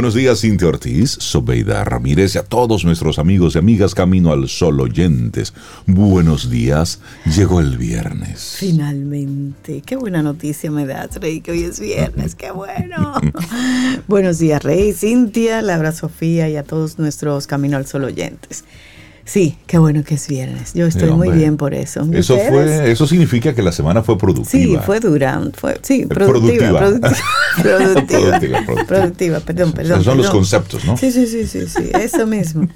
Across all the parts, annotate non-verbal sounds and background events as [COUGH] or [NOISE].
Buenos días, Cintia Ortiz, Sobeida Ramírez y a todos nuestros amigos y amigas Camino al Sol oyentes. Buenos días, llegó el viernes. Finalmente, qué buena noticia me das, Rey, que hoy es viernes, qué bueno. [LAUGHS] Buenos días, Rey, Cintia, Laura Sofía y a todos nuestros Camino al Sol oyentes. Sí, qué bueno que es viernes. Yo estoy muy bien por eso. Eso fue, eso significa que la semana fue productiva. Sí, fue dura, fue, sí, [LAUGHS] productiva, productiva, productiva, productiva, perdón, perdón. Esos son los conceptos, ¿no? Sí, sí, sí, sí, sí, eso mismo.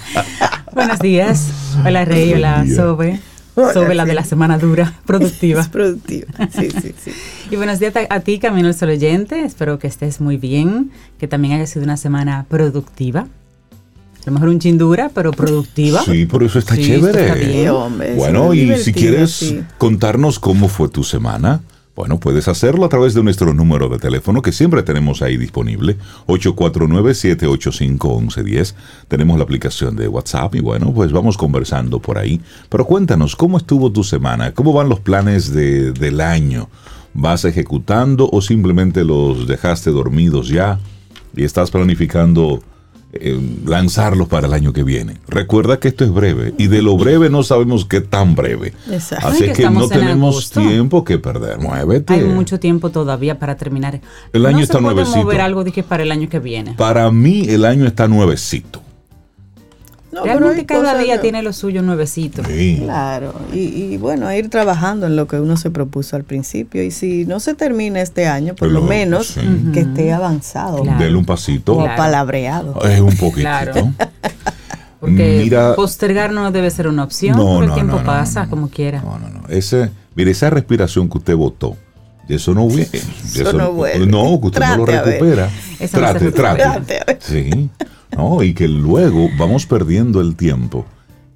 [LAUGHS] Buenos días. Hola Rey, hola Sobe. Sobe la de la semana dura, [LAUGHS] productiva. productiva, sí, sí, sí. Y buenos días a, ti, Camino el Sol Oyente. Espero que estés muy bien, que también haya sido una semana productiva. A lo mejor un chindura, pero productiva. Sí, por eso está chévere. bueno, y si quieres contarnos cómo fue tu semana, bueno, puedes hacerlo a través de nuestro número de teléfono que siempre tenemos ahí disponible, 849-785-1110. Tenemos la aplicación de WhatsApp y bueno, pues vamos conversando por ahí. Pero cuéntanos, ¿cómo estuvo tu semana? ¿Cómo van los planes de, del año? ¿Vas ejecutando o simplemente los dejaste dormidos ya y estás planificando eh, lanzarlos para el año que viene. Recuerda que esto es breve y de lo breve no sabemos qué tan breve. Así que, no tenemos tiempo que perder. Muévete. Hay mucho tiempo todavía para terminar. El año está nuevecito. mover algo dije para el año que viene. Para mí el año está nuevecito. Realmente cada día tiene lo suyo nuevecito. Claro, y, bueno, a ir trabajando en lo que uno se propuso al principio. Y si no se termina este año, por lo menos que esté avanzado. Dele un pasito. O palabreado. Es un poquito. [LAUGHS] Porque postergar no debe ser una opción, no, el tiempo pasa como quiera. No, no, no. Ese, mire, esa respiración que usted votó, eso no viene. Eso, no vuelve. No, que usted no lo recupera. Trate, trate. trate sí. ¿no? Y que luego vamos perdiendo el tiempo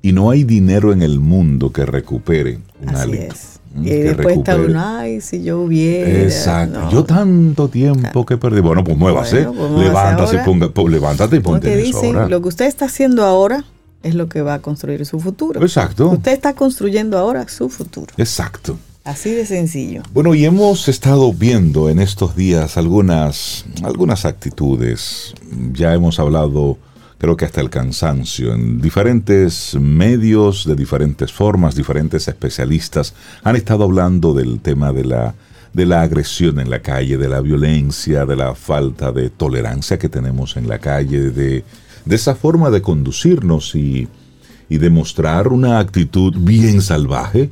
y no hay dinero en el mundo que recupere un Así Es. Y después está uno, ay, si yo hubiera. Exacto. Yo tanto tiempo que perdí. Bueno, pues muévase. Pues levántase, ponga, levántate y ponte en dicen, Lo que usted está haciendo ahora es lo que va a construir su futuro. Exacto. Usted está construyendo ahora su futuro. Exacto. Así de sencillo. Bueno, y hemos estado viendo en estos días algunas, algunas actitudes. Ya hemos hablado, creo que hasta el cansancio, en diferentes medios, de diferentes formas, diferentes especialistas han estado hablando del tema de la, de la agresión en la calle, de la violencia, de la falta de tolerancia que tenemos en la calle, de, de esa forma de conducirnos y y demostrar una actitud bien salvaje,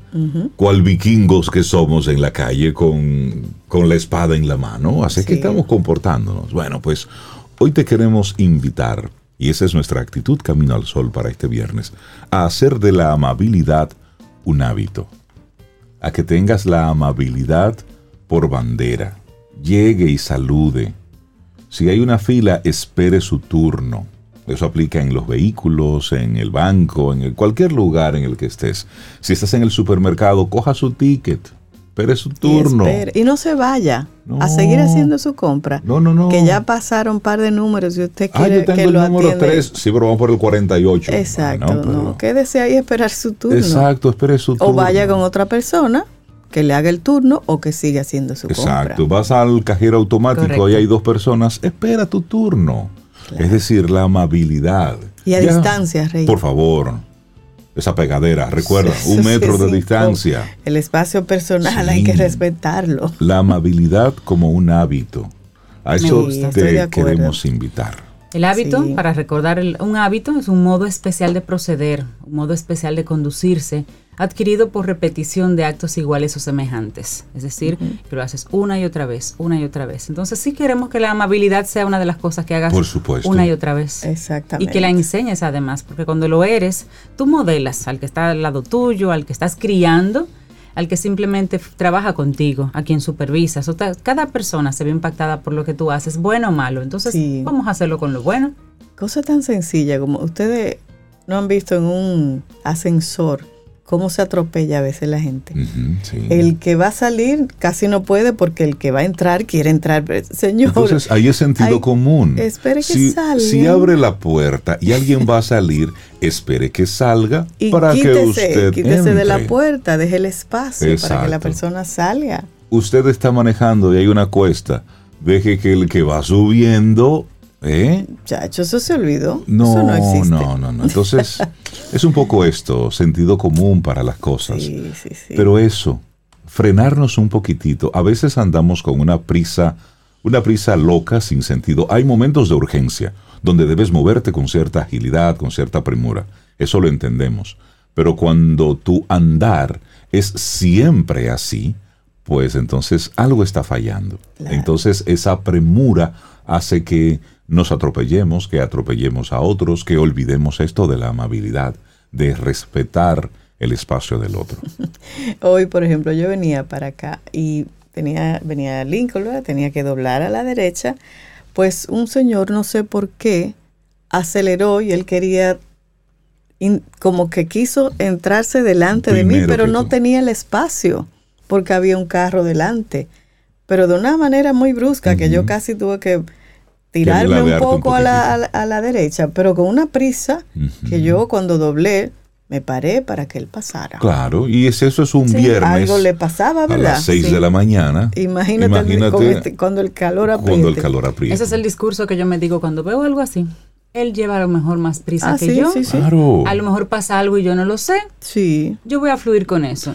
cual vikingos que somos en la calle con, con la espada en la mano. Así que estamos comportándonos. Bueno, pues hoy te queremos invitar, y esa es nuestra actitud Camino al Sol para este viernes, a hacer de la amabilidad un hábito. A que tengas la amabilidad por bandera. Llegue y salude. Si hay una fila, espere su turno eso aplica en los vehículos, en el banco, en cualquier lugar en el que estés. Si estás en el supermercado, coja su ticket, espere su turno. Y, no se vaya a seguir haciendo su compra. No, no, no. Que ya pasaron un par de números y usted quiere ah, yo tengo que el lo número 3, sí, pero vamos por el 48. Exacto, no, quédese ahí a esperar su turno. Exacto, espere su turno. O vaya con otra persona que le haga el turno o que siga haciendo su compra. Exacto, vas al cajero automático y hay dos personas, espera tu turno. Es decir, la amabilidad. Y a distancia, Rey. Por favor, esa pegadera, recuerda, un metro de distancia. El espacio personal hay que respetarlo. La amabilidad como un hábito. A eso te queremos invitar. El hábito, para recordar, un hábito es un modo especial de proceder, un modo especial de conducirse, adquirido por repetición de actos iguales o semejantes. Es decir, que lo haces una y otra vez, una y otra vez. Entonces sí queremos que la amabilidad sea una de las cosas que hagas una y otra vez. Exactamente. Y que la enseñes además, porque cuando lo eres, tú modelas al que está al lado tuyo, al que estás criando, al que simplemente trabaja contigo, a quien supervisas. cada persona se ve impactada por lo que tú haces, bueno o malo. Entonces, vamos a hacerlo con lo bueno. Cosa tan sencilla como ustedes no han visto en un ascensor cómo se atropella a veces la gente. El que va a salir casi no puede porque el que va a entrar quiere entrar. Señor. Entonces ahí es sentido común. Espere que si, salga. Si abre la puerta y alguien va a salir, [LAUGHS] espere que salga para que usted. Quítese de la puerta, deje el espacio para que la persona salga. Usted está manejando y hay una cuesta. Deje que el que va subiendo ¿Eh? Chacho, eso se olvidó. No, eso no, existe. no, no, no. Entonces, [LAUGHS] es un poco esto, sentido común para las cosas. Sí, sí, sí. Pero eso, frenarnos un poquitito. A veces andamos con una prisa, una prisa loca, sin sentido. Hay momentos de urgencia donde debes moverte con cierta agilidad, con cierta premura. Eso lo entendemos. Pero cuando tu andar es siempre así, pues entonces algo está fallando. Entonces esa premura hace que nos atropellemos, que atropellemos a otros, que olvidemos esto de la amabilidad, de respetar el espacio del otro. [LAUGHS] Hoy, por ejemplo, yo venía para acá y tenía, venía Lincoln, tenía que doblar a la derecha, pues un señor, no sé por qué, aceleró y él quería, como que quiso entrarse delante de mí, pero no tenía el espacio porque había un carro delante, pero de una manera muy brusca que yo casi tuve que tirarme un poco a, la, a, la, derecha, pero con una prisa que yo cuando doblé me paré para que él pasara. Claro, y eso es un viernes. Algo le pasaba, ¿verdad? A las 6 de la mañana. Imagínate, este, cuando el calor apriete. Cuando el calor apriete. Ese es el discurso que yo me digo cuando veo algo así. Él lleva a lo mejor más prisa ah, que yo. Claro. A lo mejor pasa algo y yo no lo sé. Sí. Yo voy a fluir con eso.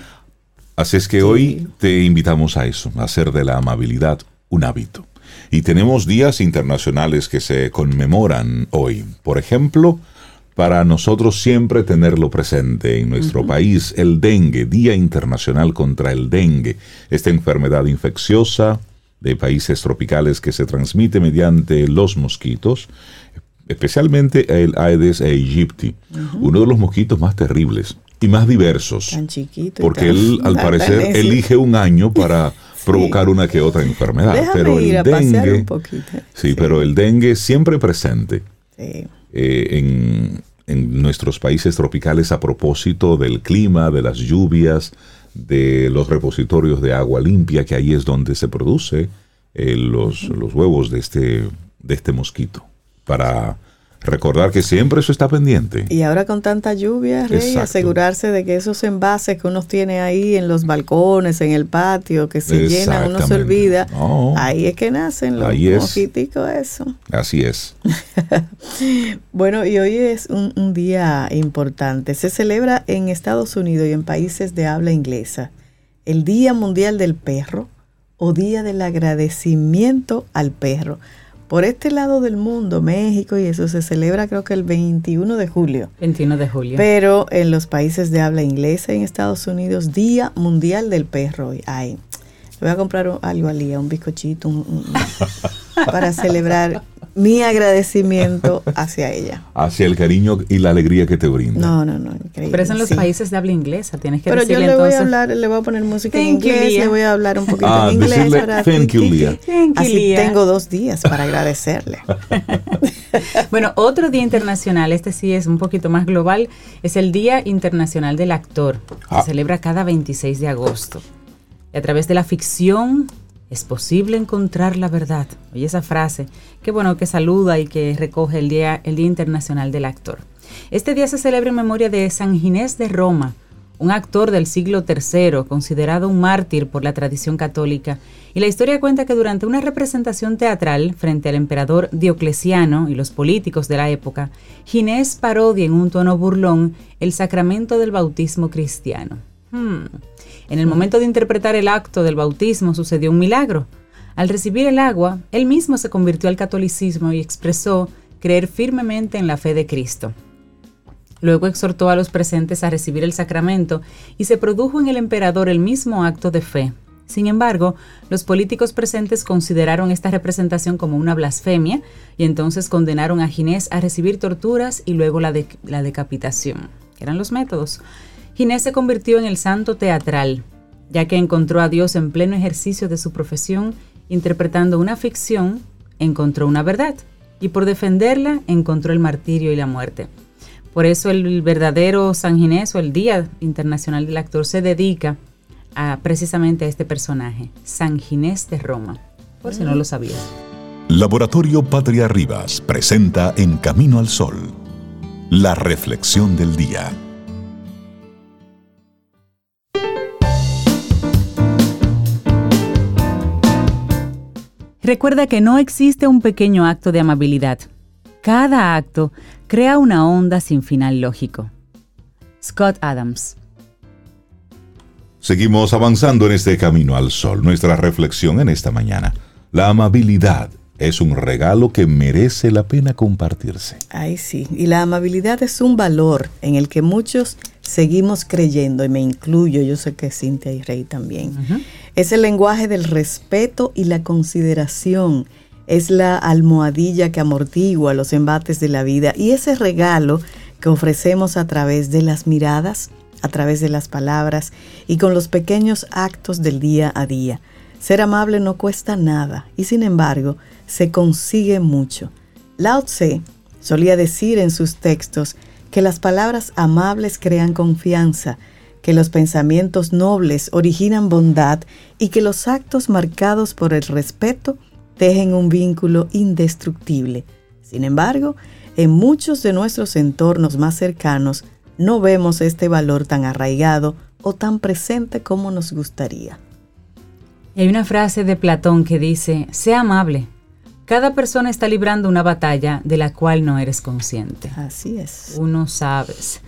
Así es que hoy te invitamos a eso, a hacer de la amabilidad un hábito. Y tenemos días internacionales que se conmemoran hoy. Por ejemplo, para nosotros siempre tenerlo presente en nuestro país, el dengue, Día Internacional contra el Dengue, esta enfermedad infecciosa de países tropicales que se transmite mediante los mosquitos, especialmente el Aedes aegypti, uno de los mosquitos más terribles y más diversos. Tan chiquito. Porque él, [LAUGHS] al parecer, elige un año para [LAUGHS] provocar una que otra enfermedad. pero el dengue, Sí, pero el dengue siempre presente eh, en, en, nuestros países tropicales a propósito del clima, de las lluvias, de los repositorios de agua limpia, que ahí es donde se produce eh, los, los huevos de este, de este mosquito. Para Recordar que siempre eso está pendiente. Y ahora con tanta lluvia, Rey, asegurarse de que esos envases que uno tiene ahí en los balcones, en el patio, que se llenan, uno se olvida. Ahí es que nacen los mosquiticos, eso. Así es. [LAUGHS] bueno, y hoy es un, un día importante. Se celebra en Estados Unidos y en países de habla inglesa el Día Mundial del Perro o Día del Agradecimiento al Perro. Por este lado del mundo, México y eso se celebra creo que el 21 de julio. 21 de julio. Pero en los países de habla inglesa en Estados Unidos, Día Mundial del Perro. Ay, voy a comprar algo al día, un bizcochito, [LAUGHS] para celebrar mi agradecimiento hacia ella. Hacia el cariño y la alegría que te brinda. No, no, no, increíble. Pero es en los países de habla inglesa, tienes que Pero yo le voy a hablar, le voy a poner música en inglés, le voy a hablar un poquito ah, en inglés. Para thank you, Leah. Así tengo dos días para agradecerle. [LAUGHS] bueno, otro día internacional, este sí es un poquito más global, es el Día Internacional del Actor. Se ah. celebra cada 26 de agosto. Y a través de la ficción, es posible encontrar la verdad. Oye esa frase, qué bueno que saluda y que recoge el Día, el Día Internacional del Actor. Este día se celebra en memoria de San Ginés de Roma, un actor del siglo III, considerado un mártir por la tradición católica, y la historia cuenta que durante una representación teatral frente al emperador Diocleciano y los políticos de la época, Ginés parodia en un tono burlón el sacramento del bautismo cristiano. Hmm. En el momento de interpretar el acto del bautismo sucedió un milagro. Al recibir el agua, él mismo se convirtió al catolicismo y expresó creer firmemente en la fe de Cristo. Luego exhortó a los presentes a recibir el sacramento y se produjo en el emperador el mismo acto de fe. Sin embargo, los políticos presentes consideraron esta representación como una blasfemia y entonces condenaron a Ginés a recibir torturas y luego la, decapitación. Eran los métodos. Ginés se convirtió en el santo teatral, ya que encontró a Dios en pleno ejercicio de su profesión, interpretando una ficción, encontró una verdad, y por defenderla encontró el martirio y la muerte. Por eso el verdadero San Ginés o el Día Internacional del Actor se dedica a, precisamente a este personaje, San Ginés de Roma, por si no lo sabías. Laboratorio Patria Rivas presenta En Camino al Sol, la reflexión del día. Recuerda que no existe un pequeño acto de amabilidad. Cada acto crea una onda sin final lógico. Scott Adams. Seguimos avanzando en este camino al sol. Nuestra reflexión en esta mañana. La amabilidad es un regalo que merece la pena compartirse. Ay, sí. Y la amabilidad es un valor en el que muchos seguimos creyendo, y me incluyo, yo sé que Cintia y Rey también. Es el lenguaje del respeto y la consideración. Es la almohadilla que amortigua los embates de la vida y ese regalo que ofrecemos a través de las miradas, a través de las palabras y con los pequeños actos del día a día. Ser amable no cuesta nada y sin embargo se consigue mucho. Lao Tse solía decir en sus textos que las palabras amables crean confianza, que los pensamientos nobles originan bondad y que los actos marcados por el respeto tejen un vínculo indestructible. Sin embargo, en muchos de nuestros entornos más cercanos no vemos este valor tan arraigado o tan presente como nos gustaría. Hay una frase de Platón que dice, sea amable. Cada persona está librando una batalla de la cual no eres consciente. Así es. Uno sabes.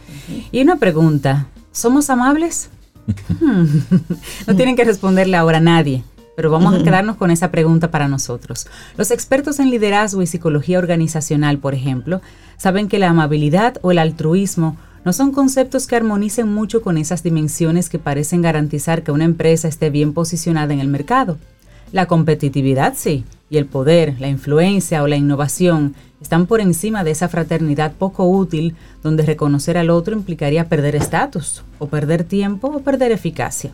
Y una pregunta, ¿somos amables? Hmm. [LAUGHS] no tienen que responderle ahora a nadie, pero vamos a quedarnos con esa pregunta para nosotros. Los expertos en liderazgo y psicología organizacional, por ejemplo, saben que la amabilidad o el altruismo no son conceptos que armonicen mucho con esas dimensiones que parecen garantizar que una empresa esté bien posicionada en el mercado. La competitividad sí, y el poder, la influencia o la innovación están por encima de esa fraternidad poco útil donde reconocer al otro implicaría perder estatus, o perder tiempo, o perder eficacia.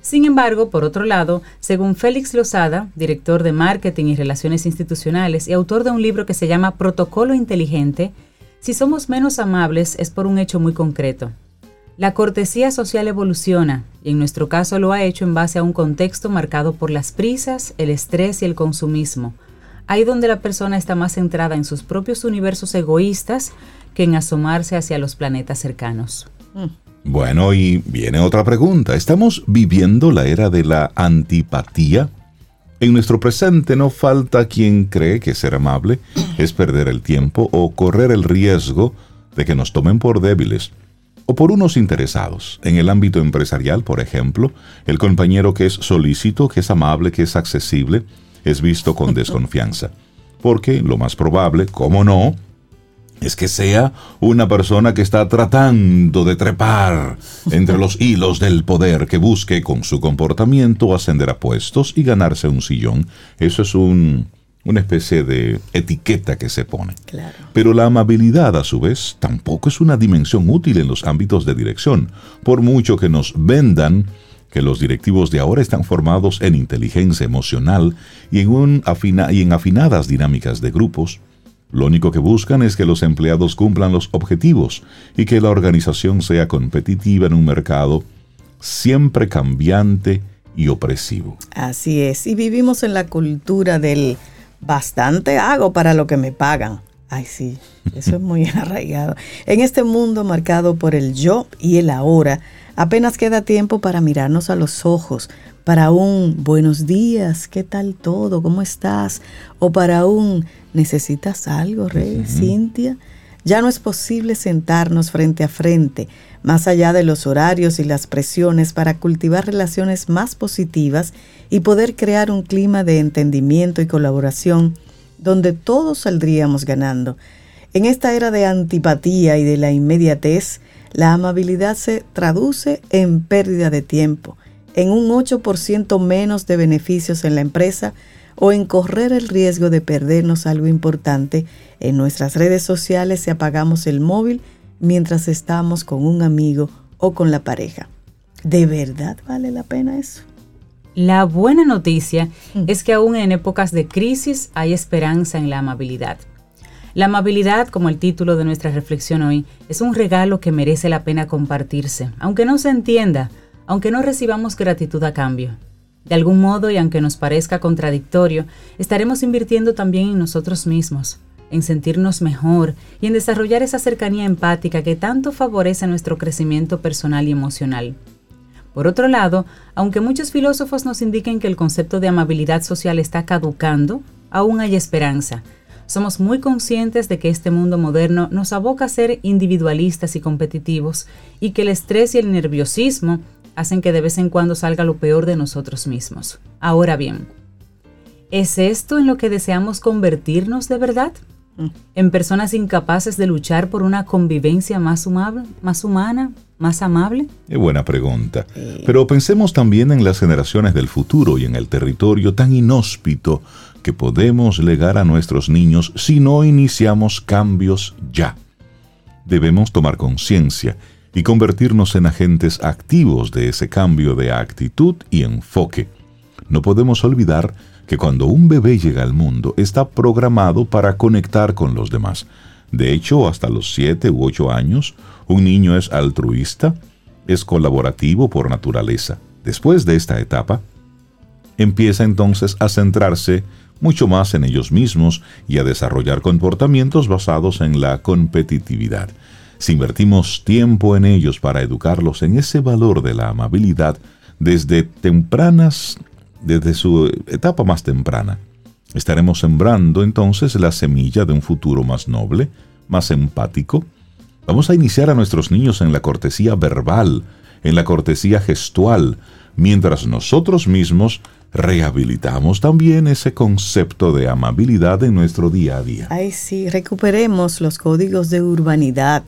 Sin embargo, por otro lado, según Félix Lozada, director de Marketing y Relaciones Institucionales y autor de un libro que se llama Protocolo Inteligente, si somos menos amables es por un hecho muy concreto. La cortesía social evoluciona, y en nuestro caso lo ha hecho en base a un contexto marcado por las prisas, el estrés y el consumismo, ahí donde la persona está más centrada en sus propios universos egoístas que en asomarse hacia los planetas cercanos. Mm. Bueno, y viene otra pregunta. ¿Estamos viviendo la era de la antipatía? En nuestro presente no falta quien cree que ser amable es perder el tiempo o correr el riesgo de que nos tomen por débiles o por unos interesados. En el ámbito empresarial, por ejemplo, el compañero que es solícito, que es amable, que es accesible, es visto con [LAUGHS] desconfianza. Porque lo más probable, como no, es que sea una persona que está tratando de trepar entre los [LAUGHS] hilos del poder, que busque con su comportamiento ascender a puestos y ganarse un sillón. Eso es un, una especie de etiqueta que se pone. Pero la amabilidad, a su vez, tampoco es una dimensión útil en los ámbitos de dirección, por mucho que nos vendan que los directivos de ahora están formados en inteligencia emocional y en, un y en afinadas dinámicas de grupos, lo único que buscan es que los empleados cumplan los objetivos y que la organización sea competitiva en un mercado siempre cambiante y opresivo. Así es, y vivimos en la cultura del bastante hago para lo que me pagan. Ay, sí, eso es muy [LAUGHS] arraigado. En este mundo marcado por el yo y el ahora, apenas queda tiempo para mirarnos a los ojos, para un buenos días, ¿qué tal todo? ¿Cómo estás? O para un ¿necesitas algo, Rey, Cintia? Ya no es posible sentarnos frente a frente, más allá de los horarios y las presiones, para cultivar relaciones más positivas y poder crear un clima de entendimiento y colaboración donde todos saldríamos ganando. En esta era de antipatía y de la inmediatez, la amabilidad se traduce en pérdida de tiempo, en un 8% menos de beneficios en la empresa o en correr el riesgo de perdernos algo importante en nuestras redes sociales si apagamos el móvil mientras estamos con un amigo o con la pareja. ¿De verdad vale la pena eso? La buena noticia mm. es que aún en épocas de crisis hay esperanza en la amabilidad. La amabilidad, como el título de nuestra reflexión hoy, es un regalo que merece la pena compartirse, aunque no se entienda, aunque no recibamos gratitud a cambio. De algún modo, y aunque nos parezca contradictorio, estaremos invirtiendo también en nosotros mismos, en sentirnos mejor y en desarrollar esa cercanía empática que tanto favorece nuestro crecimiento personal y emocional. Por otro lado, aunque muchos filósofos nos indiquen que el concepto de amabilidad social está caducando, aún hay esperanza. Somos muy conscientes de que este mundo moderno nos aboca a ser individualistas y competitivos y que el estrés y el nerviosismo hacen que de vez en cuando salga lo peor de nosotros mismos. Ahora bien, ¿es esto en lo que deseamos convertirnos de verdad? Mm. ¿En personas incapaces de luchar por una convivencia más, más humana, más amable? Es buena pregunta. Pero pensemos también en las generaciones del futuro y en el territorio tan inhóspito que podemos legar a nuestros niños si no iniciamos cambios ya. Debemos tomar conciencia y convertirnos en agentes activos de ese cambio de actitud y enfoque. No podemos olvidar que cuando un bebé llega al mundo está programado para conectar con los demás. De hecho, hasta los 7 u 8 años, un niño es altruista, es colaborativo por naturaleza. Después de esta etapa, empieza entonces a centrarse mucho más en ellos mismos y a desarrollar comportamientos basados en la competitividad. Si invertimos tiempo en ellos para educarlos en ese valor de la amabilidad desde tempranas, desde su etapa más temprana, estaremos sembrando entonces la semilla de un futuro más noble, más empático, Vamos a iniciar a nuestros niños en la cortesía verbal, en la cortesía gestual, mientras nosotros mismos rehabilitamos también ese concepto de amabilidad en nuestro día a día. Ay, sí, recuperemos los códigos de urbanidad.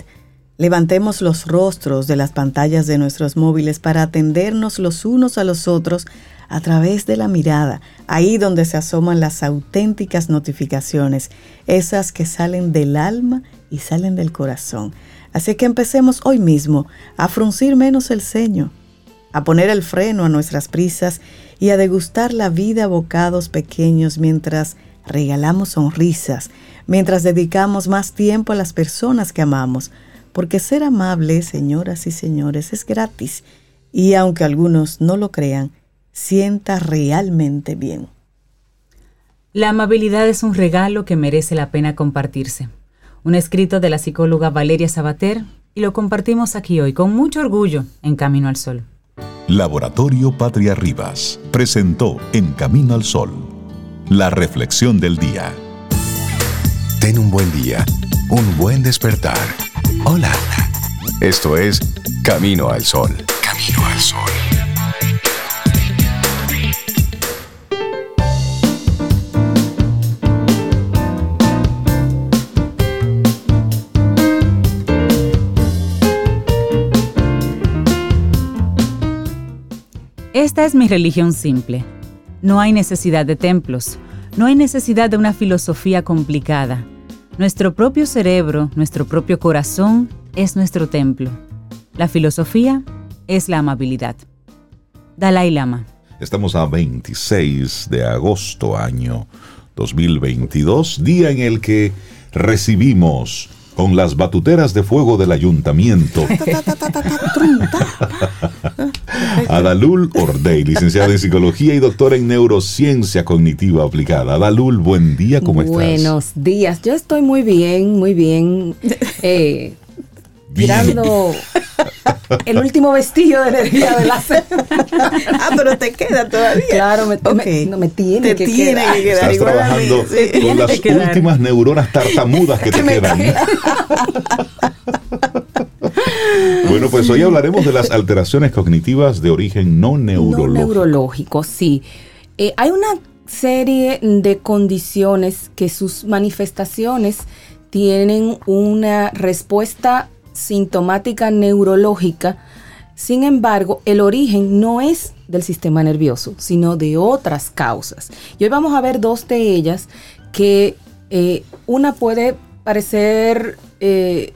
Levantemos los rostros de las pantallas de nuestros móviles para atendernos los unos a los otros a través de la mirada, ahí donde se asoman las auténticas notificaciones, esas que salen del alma y salen del corazón. Así que empecemos hoy mismo a fruncir menos el ceño, a poner el freno a nuestras prisas y a degustar la vida a bocados pequeños mientras regalamos sonrisas, mientras dedicamos más tiempo a las personas que amamos, porque ser amable, señoras y señores, es gratis y aunque algunos no lo crean, sienta realmente bien. La amabilidad es un regalo que merece la pena compartirse un escrito de la psicóloga Valeria Sabater, y lo compartimos aquí hoy con mucho orgullo en Camino al Sol. Laboratorio Patria Rivas presentó En Camino al Sol la reflexión del día. Ten un buen día, un buen despertar. Hola. Esto es Camino al Sol. Camino al Sol. Esta es mi religión simple. No hay necesidad de templos, no hay necesidad de una filosofía complicada. Nuestro propio cerebro, nuestro propio corazón es nuestro templo. La filosofía es la amabilidad. Dalai Lama. Estamos a 26 de agosto año 2022, día en el que recibimos con las batuteras de fuego del ayuntamiento. Adalul Ordey, licenciada en psicología y doctora en neurociencia cognitiva aplicada. Adalul, buen día, ¿cómo estás? Buenos días, yo estoy muy bien, muy bien. Eh, [LAUGHS] mirando [LAUGHS] el último vestillo de energía de la [LAUGHS] ah, pero te queda todavía. Claro, me, no, me tiene, que, quedar. Estás trabajando con las últimas neuronas tartamudas que te [LAUGHS] quedan. bueno, pues hoy hablaremos de las alteraciones cognitivas de origen no neurológico. No neurológico, sí. Eh, hay una serie de condiciones que sus manifestaciones tienen una respuesta sintomática neurológica. Sin embargo, el origen no es del sistema nervioso, sino de otras causas. Y hoy vamos a ver dos de ellas que eh, una puede parecer eh,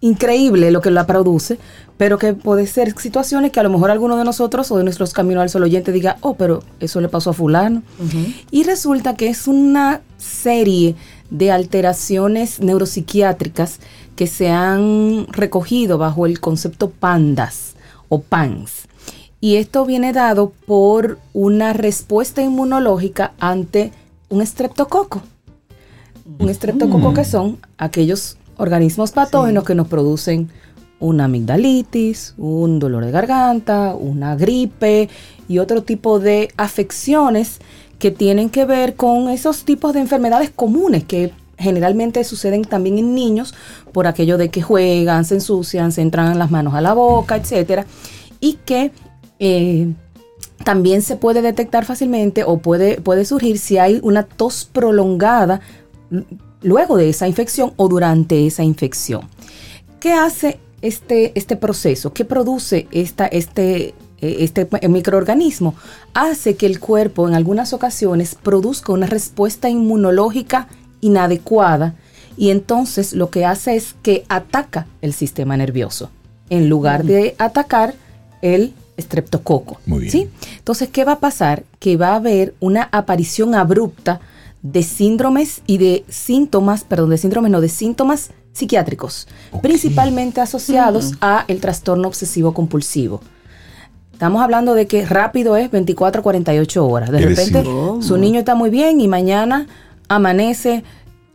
increíble lo que la produce, pero que puede ser situaciones que a lo mejor alguno de nosotros o de nuestros caminos al solo oyente diga, oh, pero eso le pasó a fulano. Y resulta que es una serie de alteraciones neuropsiquiátricas que se han recogido bajo el concepto PANDAS o PANS. Y esto viene dado por una respuesta inmunológica ante un estreptococo. Un estreptococo que son aquellos organismos patógenos que nos producen una amigdalitis, un dolor de garganta, una gripe y otro tipo de afecciones que tienen que ver con esos tipos de enfermedades comunes que generalmente suceden también en niños por aquello de que juegan, se ensucian, se entran las manos a la boca, etcétera, y que eh, también se puede detectar fácilmente o puede, puede surgir si hay una tos prolongada luego de esa infección o durante esa infección. ¿Qué hace este, este proceso? ¿Qué produce esta, este, eh, este microorganismo? Hace que el cuerpo en algunas ocasiones produzca una respuesta inmunológica inadecuada y entonces lo que hace es que ataca el sistema nervioso en lugar de atacar el estreptococo. Muy bien. ¿sí? Entonces, ¿qué va a pasar? Que va a haber una aparición abrupta de síndromes y de síntomas, perdón, de síndromes, no, de síntomas psiquiátricos, principalmente asociados a el trastorno obsesivo compulsivo. Estamos hablando de que rápido es 24 a 48 horas. De repente decir- su niño está muy bien y mañana amanece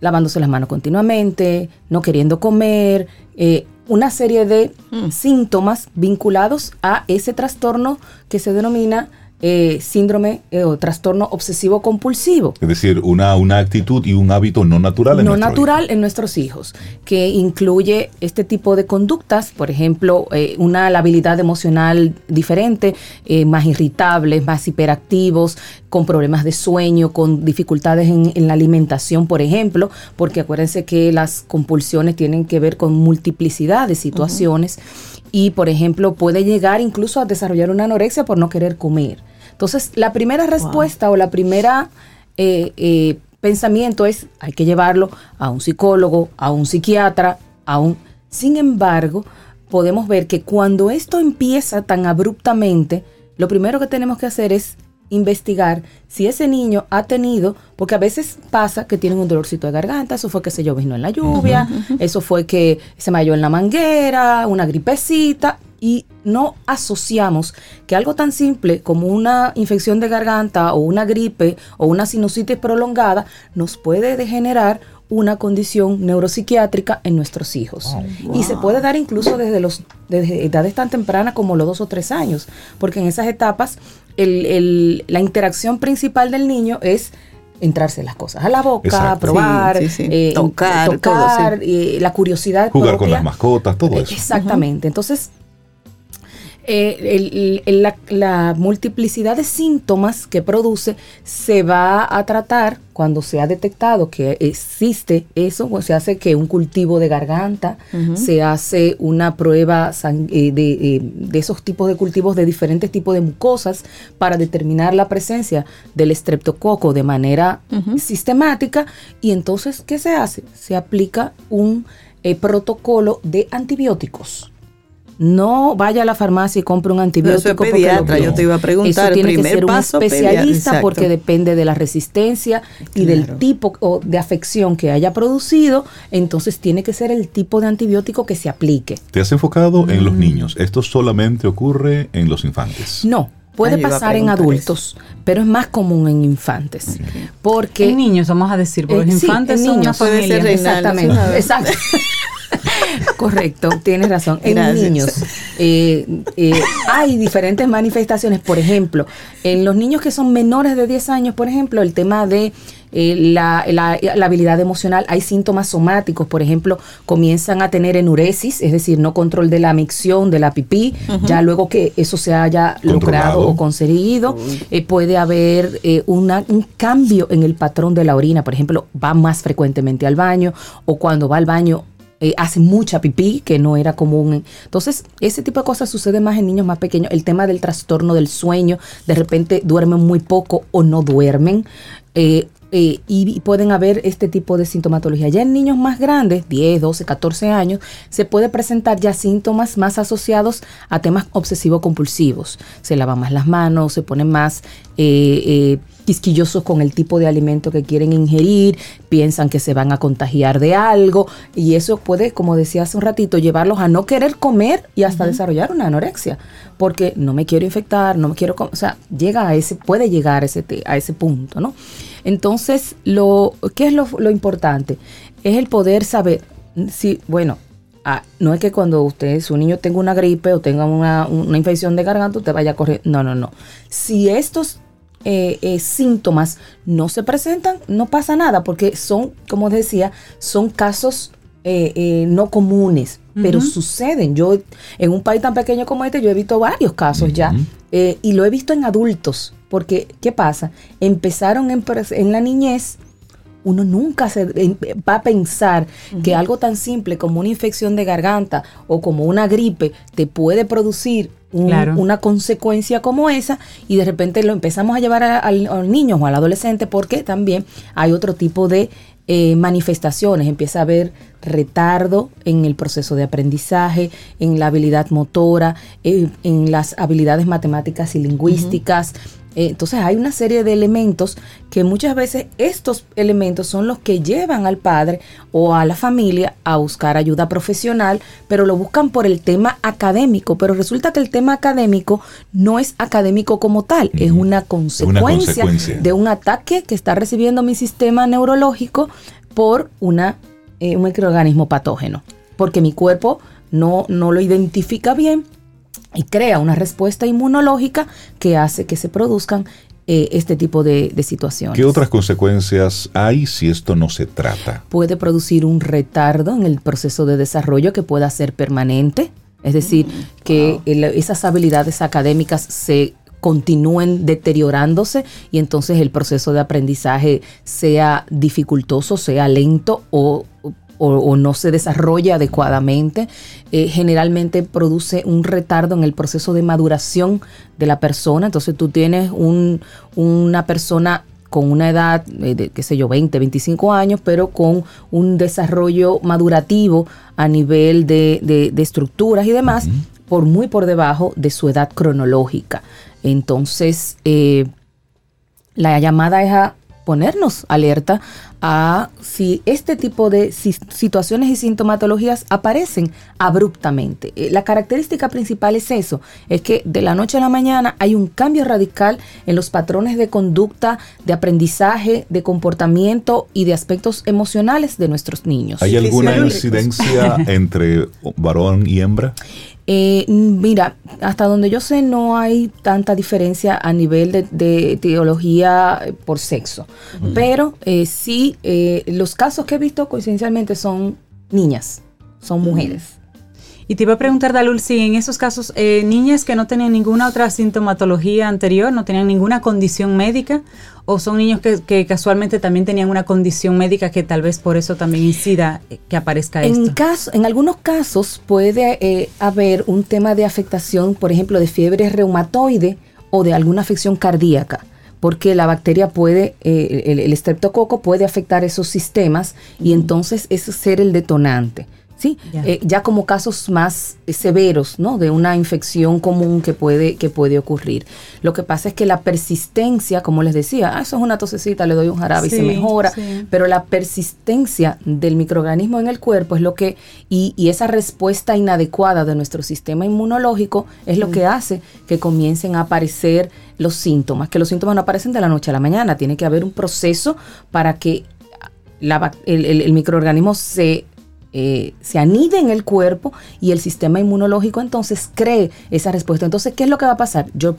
lavándose las manos continuamente, no queriendo comer, eh, una serie de síntomas vinculados a ese trastorno que se denomina eh, síndrome eh, o trastorno obsesivo compulsivo. Es decir, una, una actitud y un hábito no natural en no natural en nuestros hijos, que incluye este tipo de conductas, por ejemplo, eh, una labilidad emocional diferente, eh, más irritables, más hiperactivos, con problemas de sueño, con dificultades en, en la alimentación, por ejemplo, porque acuérdense que las compulsiones tienen que ver con multiplicidad de situaciones y, por ejemplo, puede llegar incluso a desarrollar una anorexia por no querer comer. Entonces, la primera respuesta o la primera eh, eh, pensamiento es hay que llevarlo a un psicólogo, a un psiquiatra, a un... Sin embargo, podemos ver que cuando esto empieza tan abruptamente, lo primero que tenemos que hacer es investigar si ese niño ha tenido, porque a veces pasa que tienen un dolorcito de garganta, eso fue que se lloviznó en la lluvia, eso fue que se mayó en la manguera, una gripecita, y no asociamos que algo tan simple como una infección de garganta o una gripe o una sinusitis prolongada nos puede degenerar una condición neuropsiquiátrica en nuestros hijos. Y se puede dar incluso desde, los, desde edades tan tempranas como los dos o tres años, porque en esas etapas el- el- la interacción principal del niño es entrarse las cosas a la boca, Exacto. probar, Sí, sí, sí. eh, Tocar, tocar, todo, eh, la curiosidad Jugar con las mascotas, todo eso. Exactamente. Entonces, eh, el- el- la, la multiplicidad de síntomas que produce se va a tratar cuando se ha detectado que existe eso, o se hace que un cultivo de garganta, se hace una prueba eh, de, eh, de esos tipos de cultivos de diferentes tipos de mucosas para determinar la presencia del estreptococo de manera sistemática y entonces, ¿qué se hace? Se aplica un eh, protocolo de antibióticos. No vaya a la farmacia y compre un antibiótico. Eso es porque pediatra, yo te iba a preguntar, Eso tiene que primer ser un paso, especialista porque depende de la resistencia y del tipo o de afección que haya producido. Entonces tiene que ser el tipo de antibiótico que se aplique. Te has enfocado en Mm. los niños. Esto solamente ocurre en los infantes. No, puede pasar en adultos, pero es más común en infantes. Porque En niños, vamos a decir, porque Eh, los sí, infantes en son una niños puede ser Exactamente, exacto. [LAUGHS] [LAUGHS] Correcto, tienes razón. En Gracias. niños eh, eh, hay diferentes manifestaciones. Por ejemplo, en los niños que son menores de 10 años, por ejemplo, el tema de eh, la, la- la habilidad emocional, hay síntomas somáticos, por ejemplo, comienzan a tener enuresis, es decir, no control de la micción, de la pipí, ya luego que eso se haya logrado o conseguido, eh, puede haber eh, una- un cambio en el patrón de la orina, por ejemplo, va más frecuentemente al baño o cuando va al baño eh, hace mucha pipí, que no era común. Entonces, ese tipo de cosas sucede más en niños más pequeños. El tema del trastorno del sueño, de repente duermen muy poco o no duermen. eh, eh, y, pueden haber este tipo de sintomatología. Ya en niños más grandes, 10, 12, 14 años, se puede presentar ya síntomas más asociados a temas obsesivo-compulsivos. Se lavan más las manos, se ponen más eh, quisquillosos con el tipo de alimento que quieren ingerir, piensan que se van a contagiar de algo y eso puede, como decía hace un ratito, llevarlos a no querer comer y hasta desarrollar una anorexia, porque no me quiero infectar, no me quiero, o sea, llega a ese, puede llegar a ese, a ese punto, ¿no? Entonces, lo, ¿qué es lo, lo importante? Es el poder saber, si, bueno, Ah, no es que cuando usted, su niño tenga una gripe o tenga una, una infección de garganta, usted vaya a correr. No, no, no. Si estos eh, eh, síntomas no se presentan, no pasa nada, porque son, como decía, son casos eh, no comunes, pero suceden. Yo, en un país tan pequeño como este, yo he visto varios casos ya, y lo he visto en adultos, porque, ¿qué pasa? Empezaron en, en la niñez uno nunca se va a pensar que algo tan simple como una infección de garganta o como una gripe te puede producir una consecuencia como esa y de repente lo empezamos a llevar al niño o al adolescente porque también hay otro tipo de eh, manifestaciones, empieza a haber retardo en el proceso de aprendizaje, en la habilidad motora, eh, en las habilidades matemáticas y lingüísticas. Entonces hay una serie de elementos que muchas veces estos elementos son los que llevan al padre o a la familia a buscar ayuda profesional, pero lo buscan por el tema académico, pero resulta que el tema académico no es académico como tal, es una consecuencia, de un ataque que está recibiendo mi sistema neurológico por una, eh, un microorganismo patógeno, porque mi cuerpo no, no lo identifica bien y crea una respuesta inmunológica que hace que se produzcan eh, este tipo de, situaciones. ¿Qué otras consecuencias hay si esto no se trata? Puede producir un retardo en el proceso de desarrollo que pueda ser permanente, es decir, mm, que esas habilidades académicas se continúen deteriorándose y entonces el proceso de aprendizaje sea dificultoso, sea lento o o, no se desarrolla adecuadamente, eh, generalmente produce un retardo en el proceso de maduración de la persona. Entonces tú tienes una persona con una edad eh, de, qué sé yo, 20, 25 años, pero con un desarrollo madurativo a nivel de, estructuras y demás, por muy por debajo de su edad cronológica. Entonces, eh, la llamada es a ponernos alerta a si este tipo de situaciones y sintomatologías aparecen abruptamente. Eh, la característica principal es eso, es que de la noche a la mañana hay un cambio radical en los patrones de conducta, de aprendizaje, de comportamiento y de aspectos emocionales de nuestros niños. ¿Hay alguna incidencia entre varón y hembra? Eh, mira, hasta donde yo sé no hay tanta diferencia a nivel de, de teología por sexo, pero eh, sí eh, los casos que he visto coincidencialmente son niñas, son mujeres. Y te iba a preguntar, Dalul, si en esos casos eh, niñas que no tenían ninguna otra sintomatología anterior, no tenían ninguna condición médica, o son niños que, casualmente también tenían una condición médica que tal vez por eso también incida eh, que aparezca en esto. Caso, en algunos casos puede eh, haber un tema de afectación, por ejemplo, de fiebre reumatoide o de alguna afección cardíaca porque la bacteria puede, el, el, estreptococo puede afectar esos sistemas y entonces ese ser el detonante. ¿Sí? Eh, ya como casos más severos, ¿no? De una infección común que puede, que puede ocurrir. Lo que pasa es que la persistencia, como les decía, ah, eso es una tosecita, le doy un jarabe y se mejora, pero la persistencia del microorganismo en el cuerpo es lo que, y, esa respuesta inadecuada de nuestro sistema inmunológico es lo que hace que comiencen a aparecer los síntomas, que los síntomas no aparecen de la noche a la mañana, tiene que haber un proceso para que el microorganismo se eh, se anide en el cuerpo y el sistema inmunológico entonces cree esa respuesta. Entonces, ¿qué es lo que va a pasar? Yo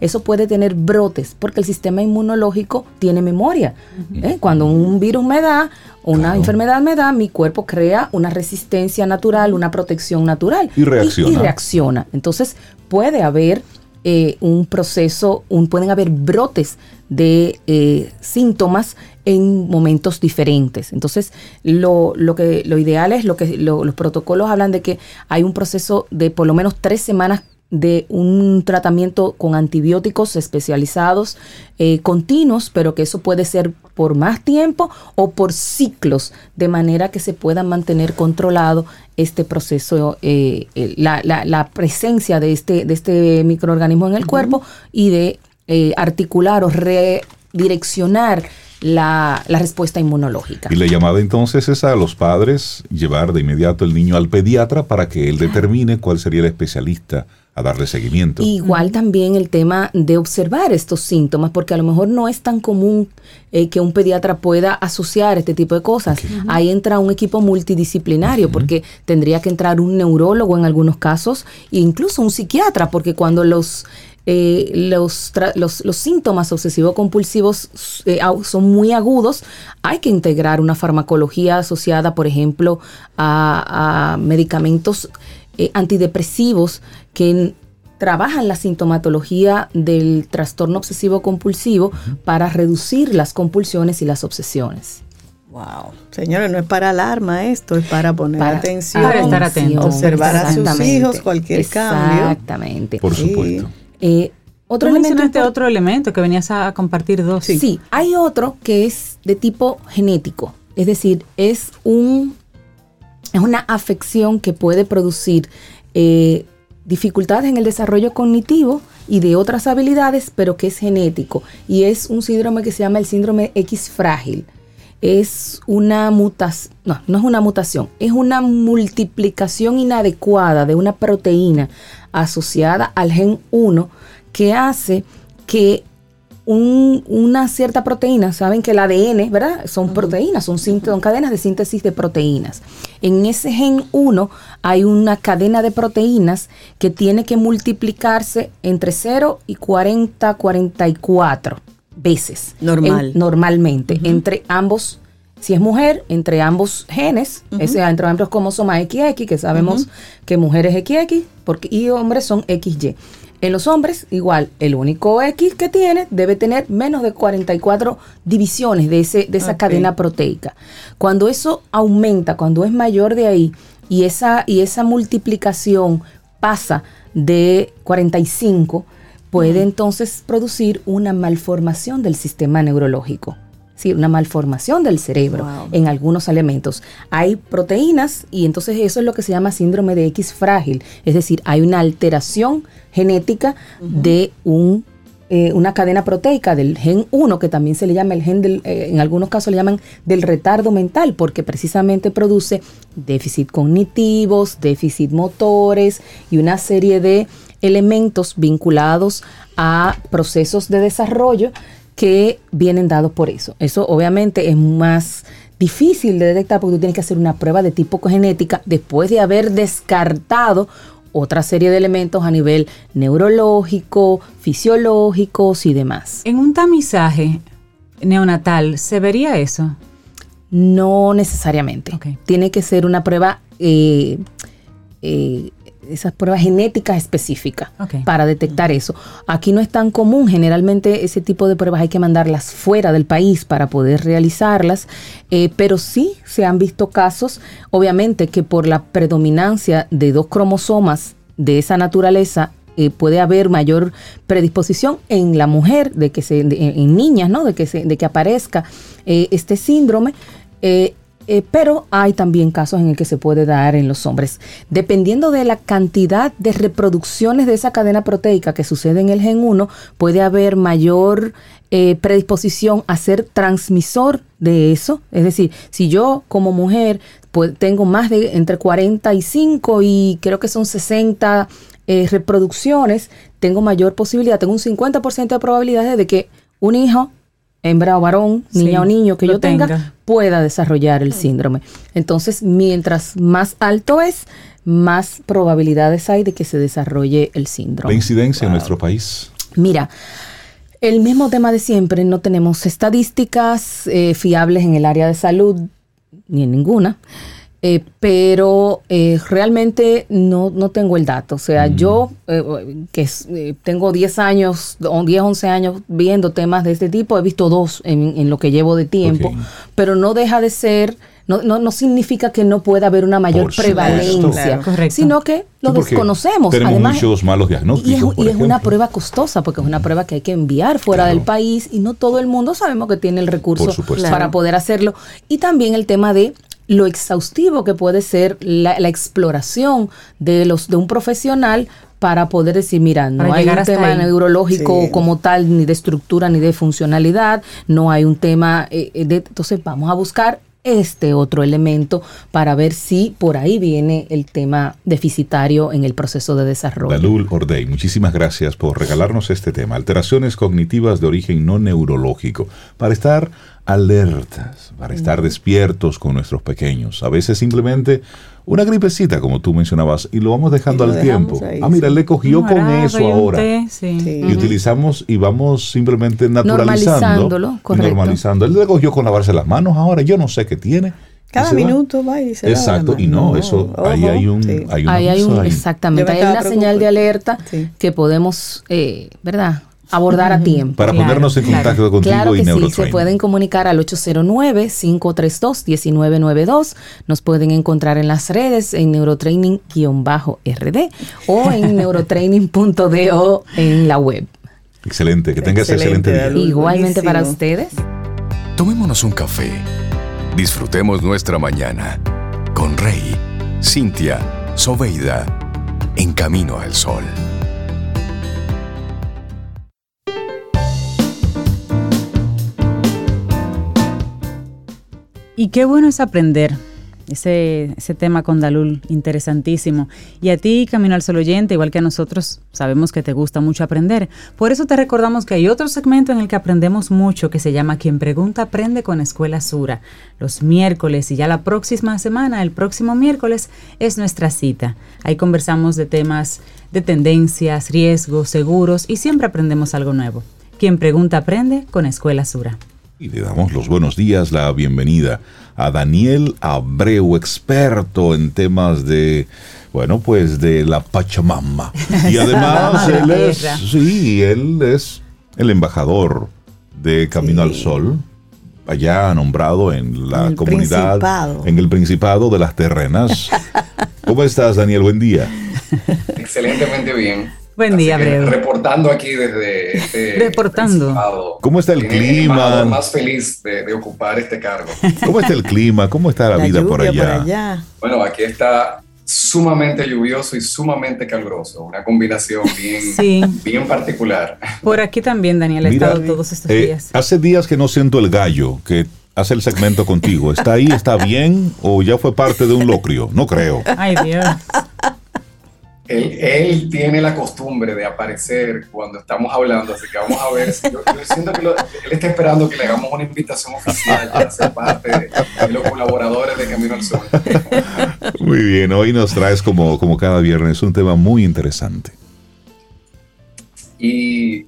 eso puede tener brotes porque el sistema inmunológico tiene memoria. ¿eh? Cuando un virus me da, una enfermedad me da, mi cuerpo crea una resistencia natural, una protección natural. Y reacciona. Y, reacciona. Entonces, puede haber eh, un proceso, un, pueden haber brotes de síntomas en momentos diferentes. Entonces, lo, lo que, lo ideal es, lo que los protocolos hablan de que hay un proceso de por lo menos tres semanas de un tratamiento con antibióticos especializados eh, continuos, pero que eso puede ser por más tiempo o por ciclos, de manera que se pueda mantener controlado este proceso, eh, la, la, presencia de este, de este microorganismo en el cuerpo y de eh, articular o re direccionar la, la respuesta inmunológica. Y la llamada entonces es a los padres llevar de inmediato el niño al pediatra para que él determine cuál sería el especialista a darle seguimiento. Igual también el tema de observar estos síntomas, porque a lo mejor no es tan común eh, que un pediatra pueda asociar este tipo de cosas. Ahí entra un equipo multidisciplinario, porque tendría que entrar un neurólogo en algunos casos, e incluso un psiquiatra, porque cuando los eh, los, los, los, síntomas obsesivo-compulsivos eh, son muy agudos, hay que integrar una farmacología asociada, por ejemplo, a, a medicamentos eh, antidepresivos que trabajan la sintomatología del trastorno obsesivo compulsivo para reducir las compulsiones y las obsesiones. Wow. Señores, no es para alarma esto, es para poner atención, para estar atentos, observar a sus hijos cualquier cambio. Exactamente. Por supuesto. Eh, otro elemento otro elemento que venías a compartir dos. sí, hay otro que es de tipo genético, es decir, es un es una afección que puede producir eh, dificultades en el desarrollo cognitivo y de otras habilidades, pero que es genético. Y es un síndrome que se llama el síndrome X frágil. Es una mutación, no, no es una mutación, es una multiplicación inadecuada de una proteína asociada al gen 1 que hace que una cierta proteína, saben que el ADN, ¿verdad? Son proteínas, son, son, cadenas de síntesis de proteínas. En ese gen 1 hay una cadena de proteínas que tiene que multiplicarse entre 0 y 40, 44 veces. Normal. normalmente, entre ambos si es mujer, entre ambos genes, ese, entre ambos cromosomas XX, que sabemos que mujeres XX porque, y hombres son XY. En los hombres, igual, el único X que tiene debe tener menos de 44 divisiones de, ese, de esa cadena proteica. Cuando eso aumenta, cuando es mayor de ahí, y esa, y esa multiplicación pasa de 45, puede entonces producir una malformación del sistema neurológico. Sí, una malformación del cerebro en algunos elementos. Hay proteínas y entonces eso es lo que se llama síndrome de X frágil. Es decir, hay una alteración genética de un eh, una cadena proteica del gen 1, que también se le llama el gen del, eh, en algunos casos le llaman del retardo mental, porque precisamente produce déficit cognitivos, déficit motores y una serie de elementos vinculados a procesos de desarrollo que vienen dados por eso. Eso obviamente es más difícil de detectar porque tú tienes que hacer una prueba de tipo genética después de haber descartado otra serie de elementos a nivel neurológico, fisiológicos y demás. En un tamizaje neonatal, ¿se vería eso? No necesariamente. Tiene que ser una prueba eh, eh, esas pruebas genéticas específicas para detectar eso. Aquí no es tan común, generalmente ese tipo de pruebas hay que mandarlas fuera del país para poder realizarlas, eh, pero sí se han visto casos, obviamente que por la predominancia de dos cromosomas de esa naturaleza eh, puede haber mayor predisposición en la mujer de que se en niñas no de que se de que aparezca eh, este síndrome. Eh, pero hay también casos en el que se puede dar en los hombres. Dependiendo de la cantidad de reproducciones de esa cadena proteica que sucede en el gen 1, puede haber mayor eh, predisposición a ser transmisor de eso. Es decir, si yo como mujer pues, tengo más de entre 45 y creo que son 60 eh, reproducciones, tengo mayor posibilidad, tengo un 50% de probabilidades de que un hijo hembra o varón, niña o niño que yo tenga, pueda desarrollar el síndrome. Entonces, mientras más alto es, más probabilidades hay de que se desarrolle el síndrome. ¿La incidencia en nuestro país? Mira, el mismo tema de siempre, no tenemos estadísticas eh, fiables en el área de salud, ni en ninguna. Eh, pero eh, realmente no, no tengo el dato. O sea, yo eh, que tengo 10 años, 10, 11 años viendo temas de este tipo, he visto dos en, lo que llevo de tiempo, pero no deja de ser... No, no, significa que no pueda haber una mayor prevalencia, sino que lo desconocemos. Tenemos muchos malos diagnósticos. Y, es, una prueba costosa, porque es una prueba que hay que enviar fuera del país y no todo el mundo sabemos que tiene el recurso para poder hacerlo. Y también el tema de lo exhaustivo que puede ser la, exploración de, los, de un profesional para poder decir, mira, no Para hay un tema ahí. neurológico Sí. como tal, ni de estructura, ni de funcionalidad, no hay un tema eh, eh, de... Entonces vamos a buscar este otro elemento para ver si por ahí viene el tema deficitario en el proceso de desarrollo. Dalul Ordey, muchísimas gracias por regalarnos este tema, alteraciones cognitivas de origen no neurológico, para estar alertas, para estar despiertos con nuestros pequeños. A veces simplemente una gripecita, como tú mencionabas, y lo vamos dejando lo al tiempo. ahí, ah, mira, sí. él le cogió con eso ahora. té, sí. Sí. Y utilizamos y vamos simplemente naturalizando. Normalizándolo, y correcto. Normalizando. Él le cogió con lavarse las manos ahora, yo no sé qué tiene. Cada va. minuto va y se Exacto, y no, eso, ahí hay un, sí. hay un Ahí hay un, exactamente, hay una señal de alerta Sí. que podemos, eh, ¿verdad? Abordar a tiempo. Para Claro, ponernos en claro. contacto contigo Claro y que sí, se pueden comunicar al 809-532-1992. Nos pueden encontrar en las redes en neurotraining-rd o en [LAUGHS] neurotraining.do en la web. Excelente, que tengas Excelente, excelente día. Igualmente para ustedes. Tomémonos un café. Disfrutemos nuestra mañana con Rey, Cintia, Soveida, en camino al sol. Y qué bueno es aprender. Ese, ese tema con Dalul, interesantísimo. Y a ti, Camino al Sol oyente, igual que a nosotros, sabemos que te gusta mucho aprender. Por eso te recordamos que hay otro segmento en el que aprendemos mucho que se llama Quien Pregunta Aprende con Escuela Sura. Los miércoles y ya la próxima semana, el próximo miércoles, es nuestra cita. Ahí conversamos de temas de tendencias, riesgos, seguros y siempre aprendemos algo nuevo. Quien Pregunta Aprende con Escuela Sura. Y le damos los buenos días, la bienvenida a Daniel Abreu, experto en temas de, bueno, pues de la Pachamama. Y [LAUGHS] además él es, sí, él es el embajador de Camino Sí. al Sol, allá nombrado en la el comunidad, Principado. en el Principado de las Terrenas. [LAUGHS] ¿Cómo estás, Daniel? Buen día. Excelentemente bien. Buen Así día, Abreu. Reportando aquí desde este Reportando. ¿Cómo está el En clima? embajador más feliz de, de ocupar este cargo. [LAUGHS] ¿Cómo está el clima? ¿Cómo está la, La vida por allá? Bueno, aquí está sumamente lluvioso y sumamente caluroso. Una combinación bien, [LAUGHS] Sí. bien particular. Por aquí también, Daniel, ha Mira, estado todos estos Eh, días. hace días que no siento el gallo que hace el segmento contigo. ¿Está ahí? ¿Está bien? ¿O ya fue parte de un locrio? No creo. Ay, Dios. Él, él tiene la costumbre de aparecer cuando estamos hablando, así que vamos a ver. Yo, yo siento que lo- él está esperando que le hagamos una invitación oficial para ser parte de, de los colaboradores de Camino al Sol. Muy bien, hoy nos traes como, como cada viernes un tema muy interesante. Y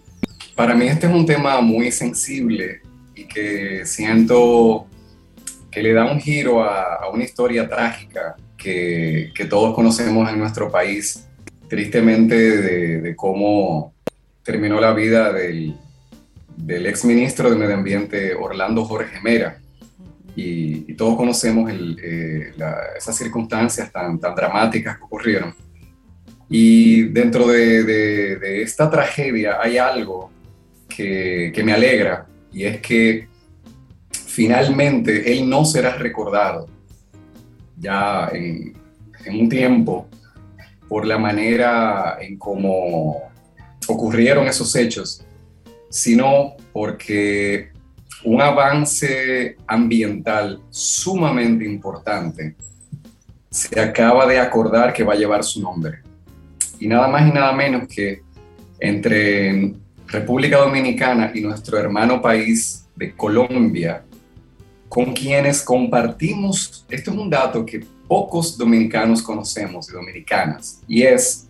para mí este es un tema muy sensible y que siento que le da un giro a, a una historia trágica que, que todos conocemos en nuestro país, tristemente de, cómo terminó la vida del, del exministro de Medio Ambiente Orlando Jorge Mera. Y, y todos conocemos eh, la- esas circunstancias tan, tan dramáticas que ocurrieron. Y dentro de, esta tragedia hay algo que, me alegra y es que finalmente él no será recordado ya en un tiempo por la manera en cómo ocurrieron esos hechos, sino porque un avance ambiental sumamente importante se acaba de acordar que va a llevar su nombre. Y nada más y nada menos que entre República Dominicana y nuestro hermano país de Colombia, con quienes compartimos, esto es un dato que pocos dominicanos conocemos y dominicanas, y es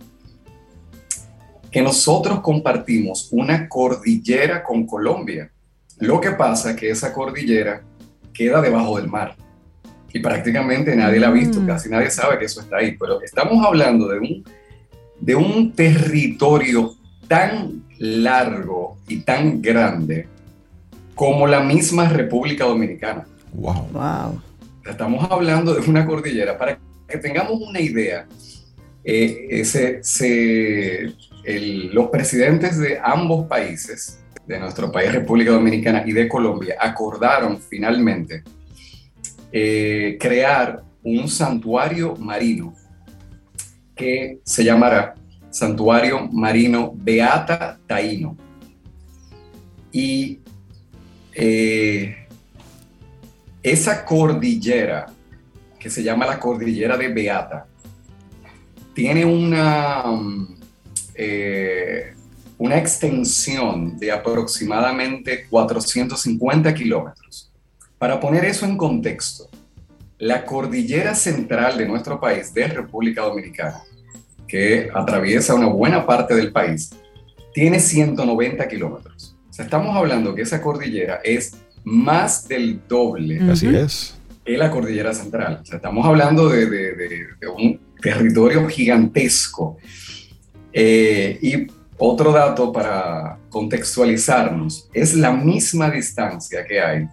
que nosotros compartimos una cordillera con Colombia. Lo que pasa es que esa cordillera queda debajo del mar y prácticamente nadie la ha visto, Mm. casi nadie sabe que eso está ahí, pero estamos hablando de un, de un territorio tan largo y tan grande como la misma República Dominicana. Wow. Wow. Estamos hablando de una cordillera. Para que tengamos una idea, eh, el- los presidentes de ambos países, de nuestro país, República Dominicana y de Colombia, acordaron finalmente eh, crear un santuario marino que se llamará Santuario Marino Beata Taíno. Y eh, esa cordillera, que se llama la cordillera de Beata, tiene una, eh, una extensión de aproximadamente 450 kilómetros. Para poner eso en contexto, la cordillera central de nuestro país, de República Dominicana, que atraviesa una buena parte del país, tiene 190 kilómetros. O sea, estamos hablando que esa cordillera es más del doble. Así es. Que la cordillera central. O sea, estamos hablando de, un territorio gigantesco. Eh, y otro dato para contextualizarnos, es la misma distancia que hay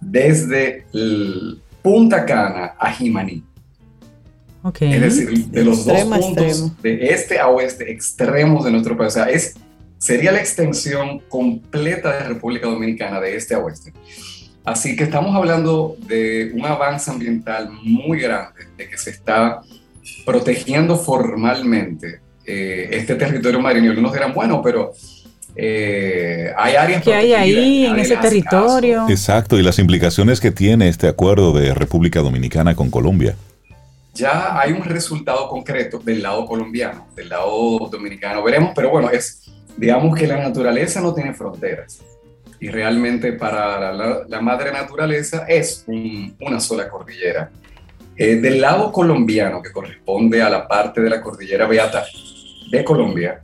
desde el Punta Cana a Jimaní. Okay. Es decir, de los dos puntos, de este a oeste, extremos de nuestro país. O sea, es, sería la extensión completa de República Dominicana de este a oeste. Así que estamos hablando de un avance ambiental muy grande, de que se está protegiendo formalmente eh, este territorio marino. Y algunos dirán, bueno, pero eh, hay áreas que hay ahí en ese territorio. Exacto, y las implicaciones que tiene este acuerdo de República Dominicana con Colombia. Ya hay un resultado concreto del lado colombiano, del lado dominicano. Veremos, pero bueno, es, digamos que la naturaleza no tiene fronteras. Y realmente para la, madre naturaleza es una sola cordillera. Eh, del lado colombiano, que corresponde a la parte de la cordillera Beata de Colombia,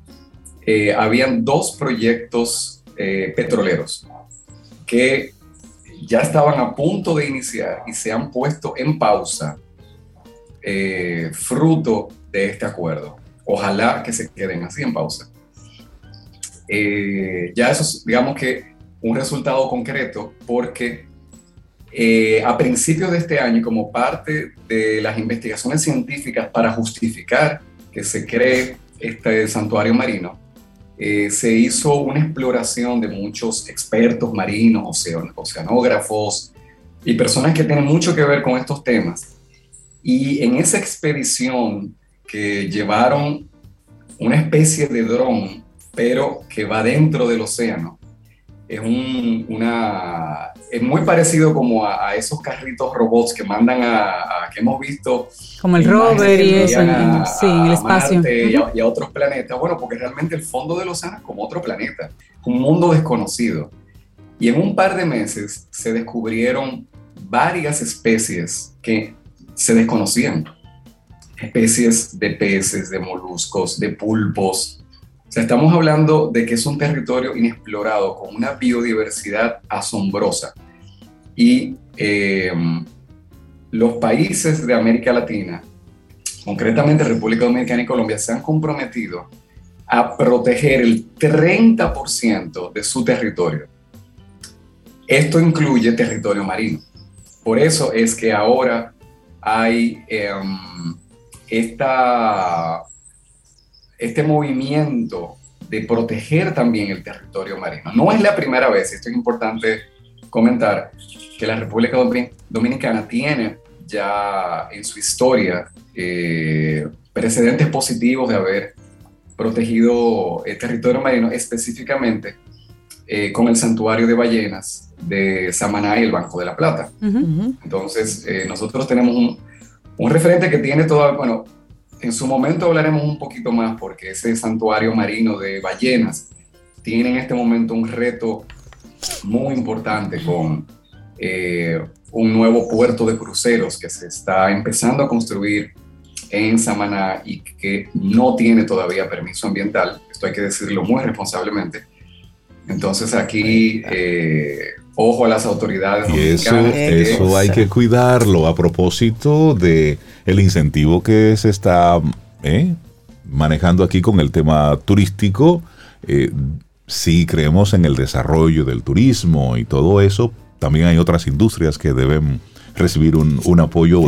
eh, habían dos proyectos eh, petroleros que ya estaban a punto de iniciar y se han puesto en pausa eh, fruto de este acuerdo. Ojalá que se queden así en pausa. Eh, ya eso es, digamos que, un resultado concreto porque eh, a principios de este año, como parte de las investigaciones científicas para justificar que se cree este santuario marino, se hizo una exploración de muchos expertos marinos, oceanógrafos y personas que tienen mucho que ver con estos temas. Y en esa expedición que llevaron una especie de dron, pero que va dentro del océano, es, un, una, es muy parecido como a, esos carritos robots que mandan a, que hemos visto. Como el rover y eso, sí, en el espacio. y, a, y, a, otros planetas. Bueno, porque realmente el fondo del océano es como otro planeta, un mundo desconocido. Y en un par de meses se descubrieron varias especies que se desconocían. Especies de peces, de moluscos, de pulpos. Sea, estamos hablando de que es un territorio inexplorado con una biodiversidad asombrosa. Y em, los países de América Latina, concretamente República Dominicana y Colombia, se han comprometido a proteger el 30% de su territorio. Esto incluye territorio marino. Por eso es que ahora hay em, este movimiento de proteger también el territorio marino. No es la primera vez, esto es importante comentar, que la República Dominicana tiene ya en su historia eh, precedentes positivos de haber protegido el territorio marino, específicamente eh, con el santuario de ballenas de Samaná y el Banco de la Plata. Entonces, eh, nosotros tenemos un, un, referente que tiene todo, bueno, en su momento hablaremos un poquito más porque ese santuario marino de ballenas tiene en este momento un reto muy importante con eh, un nuevo puerto de cruceros que se está empezando a construir en Samaná y que no tiene todavía permiso ambiental, esto hay que decirlo muy responsablemente. Entonces aquí eh, ojo a las autoridades. Y eso, eso hay que cuidarlo a propósito de el incentivo que se está eh, manejando aquí con el tema turístico. Eh, si creemos en el desarrollo del turismo y todo eso, también hay otras industrias que deben recibir un, un apoyo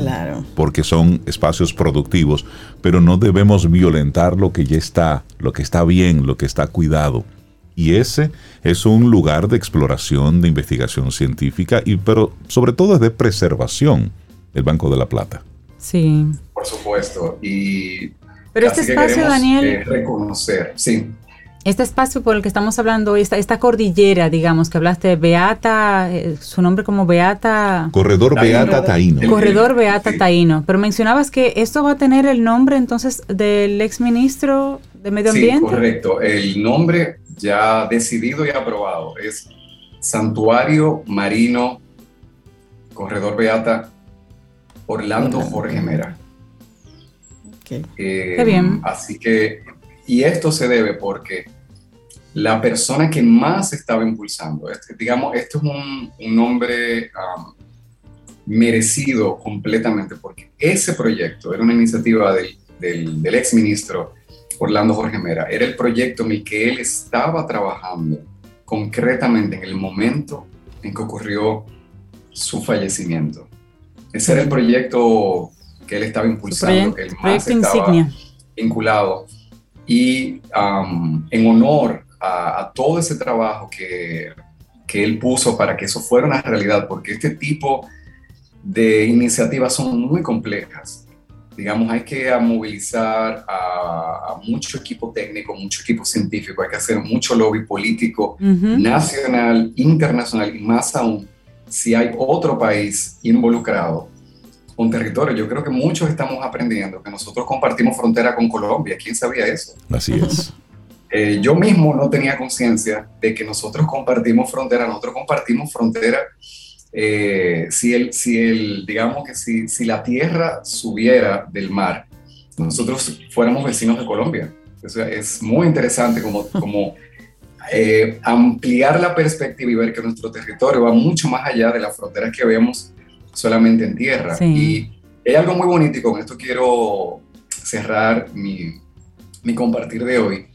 porque son espacios productivos, pero no debemos violentar lo que ya está, lo que está bien, lo que está cuidado. Y ese es un lugar de exploración, de investigación científica, y, pero sobre todo es de preservación, el Banco de la Plata. Sí. Por supuesto. Y Pero este espacio, Daniel... Eh, reconocer, sí. Este espacio por el que estamos hablando, esta, esta cordillera, digamos, que hablaste, Beata, eh, su nombre como Beata... Corredor Beata Taíno. Corredor Beata Taíno. Pero mencionabas que esto va a tener el nombre entonces del exministro de Medio Ambiente. Sí, correcto. El nombre ya decidido y aprobado es Santuario Marino Corredor Beata Orlando Jorge Mera. Eh, Qué bien. Así que, y esto se debe porque la persona que más estaba impulsando, este, digamos, esto es un, nombre um, merecido completamente, porque ese proyecto era una iniciativa del, del, del ex ministro Orlando Jorge Mera, era el proyecto en el que él estaba trabajando concretamente en el momento en que ocurrió su fallecimiento. Ese era el proyecto que él estaba impulsando, el más estaba vinculado. Y um, en honor a, todo ese trabajo que, que él puso para que eso fuera una realidad, porque este tipo de iniciativas son muy complejas. Digamos, hay que movilizar a, mucho equipo técnico, mucho equipo científico, hay que hacer mucho lobby político, nacional, internacional y más aún si hay otro país involucrado con territorio. Yo creo que muchos estamos aprendiendo que nosotros compartimos frontera con Colombia. ¿Quién sabía eso? Así es. Eh, yo mismo no tenía conciencia de que nosotros compartimos frontera, nosotros compartimos frontera. Eh, si, el, si el, digamos que si, si la tierra subiera del mar, nosotros fuéramos vecinos de Colombia. es muy interesante como, como eh, ampliar la perspectiva y ver que nuestro territorio va mucho más allá de las fronteras que vemos solamente en tierra. Y hay algo muy bonito y con esto quiero cerrar mi, mi compartir de hoy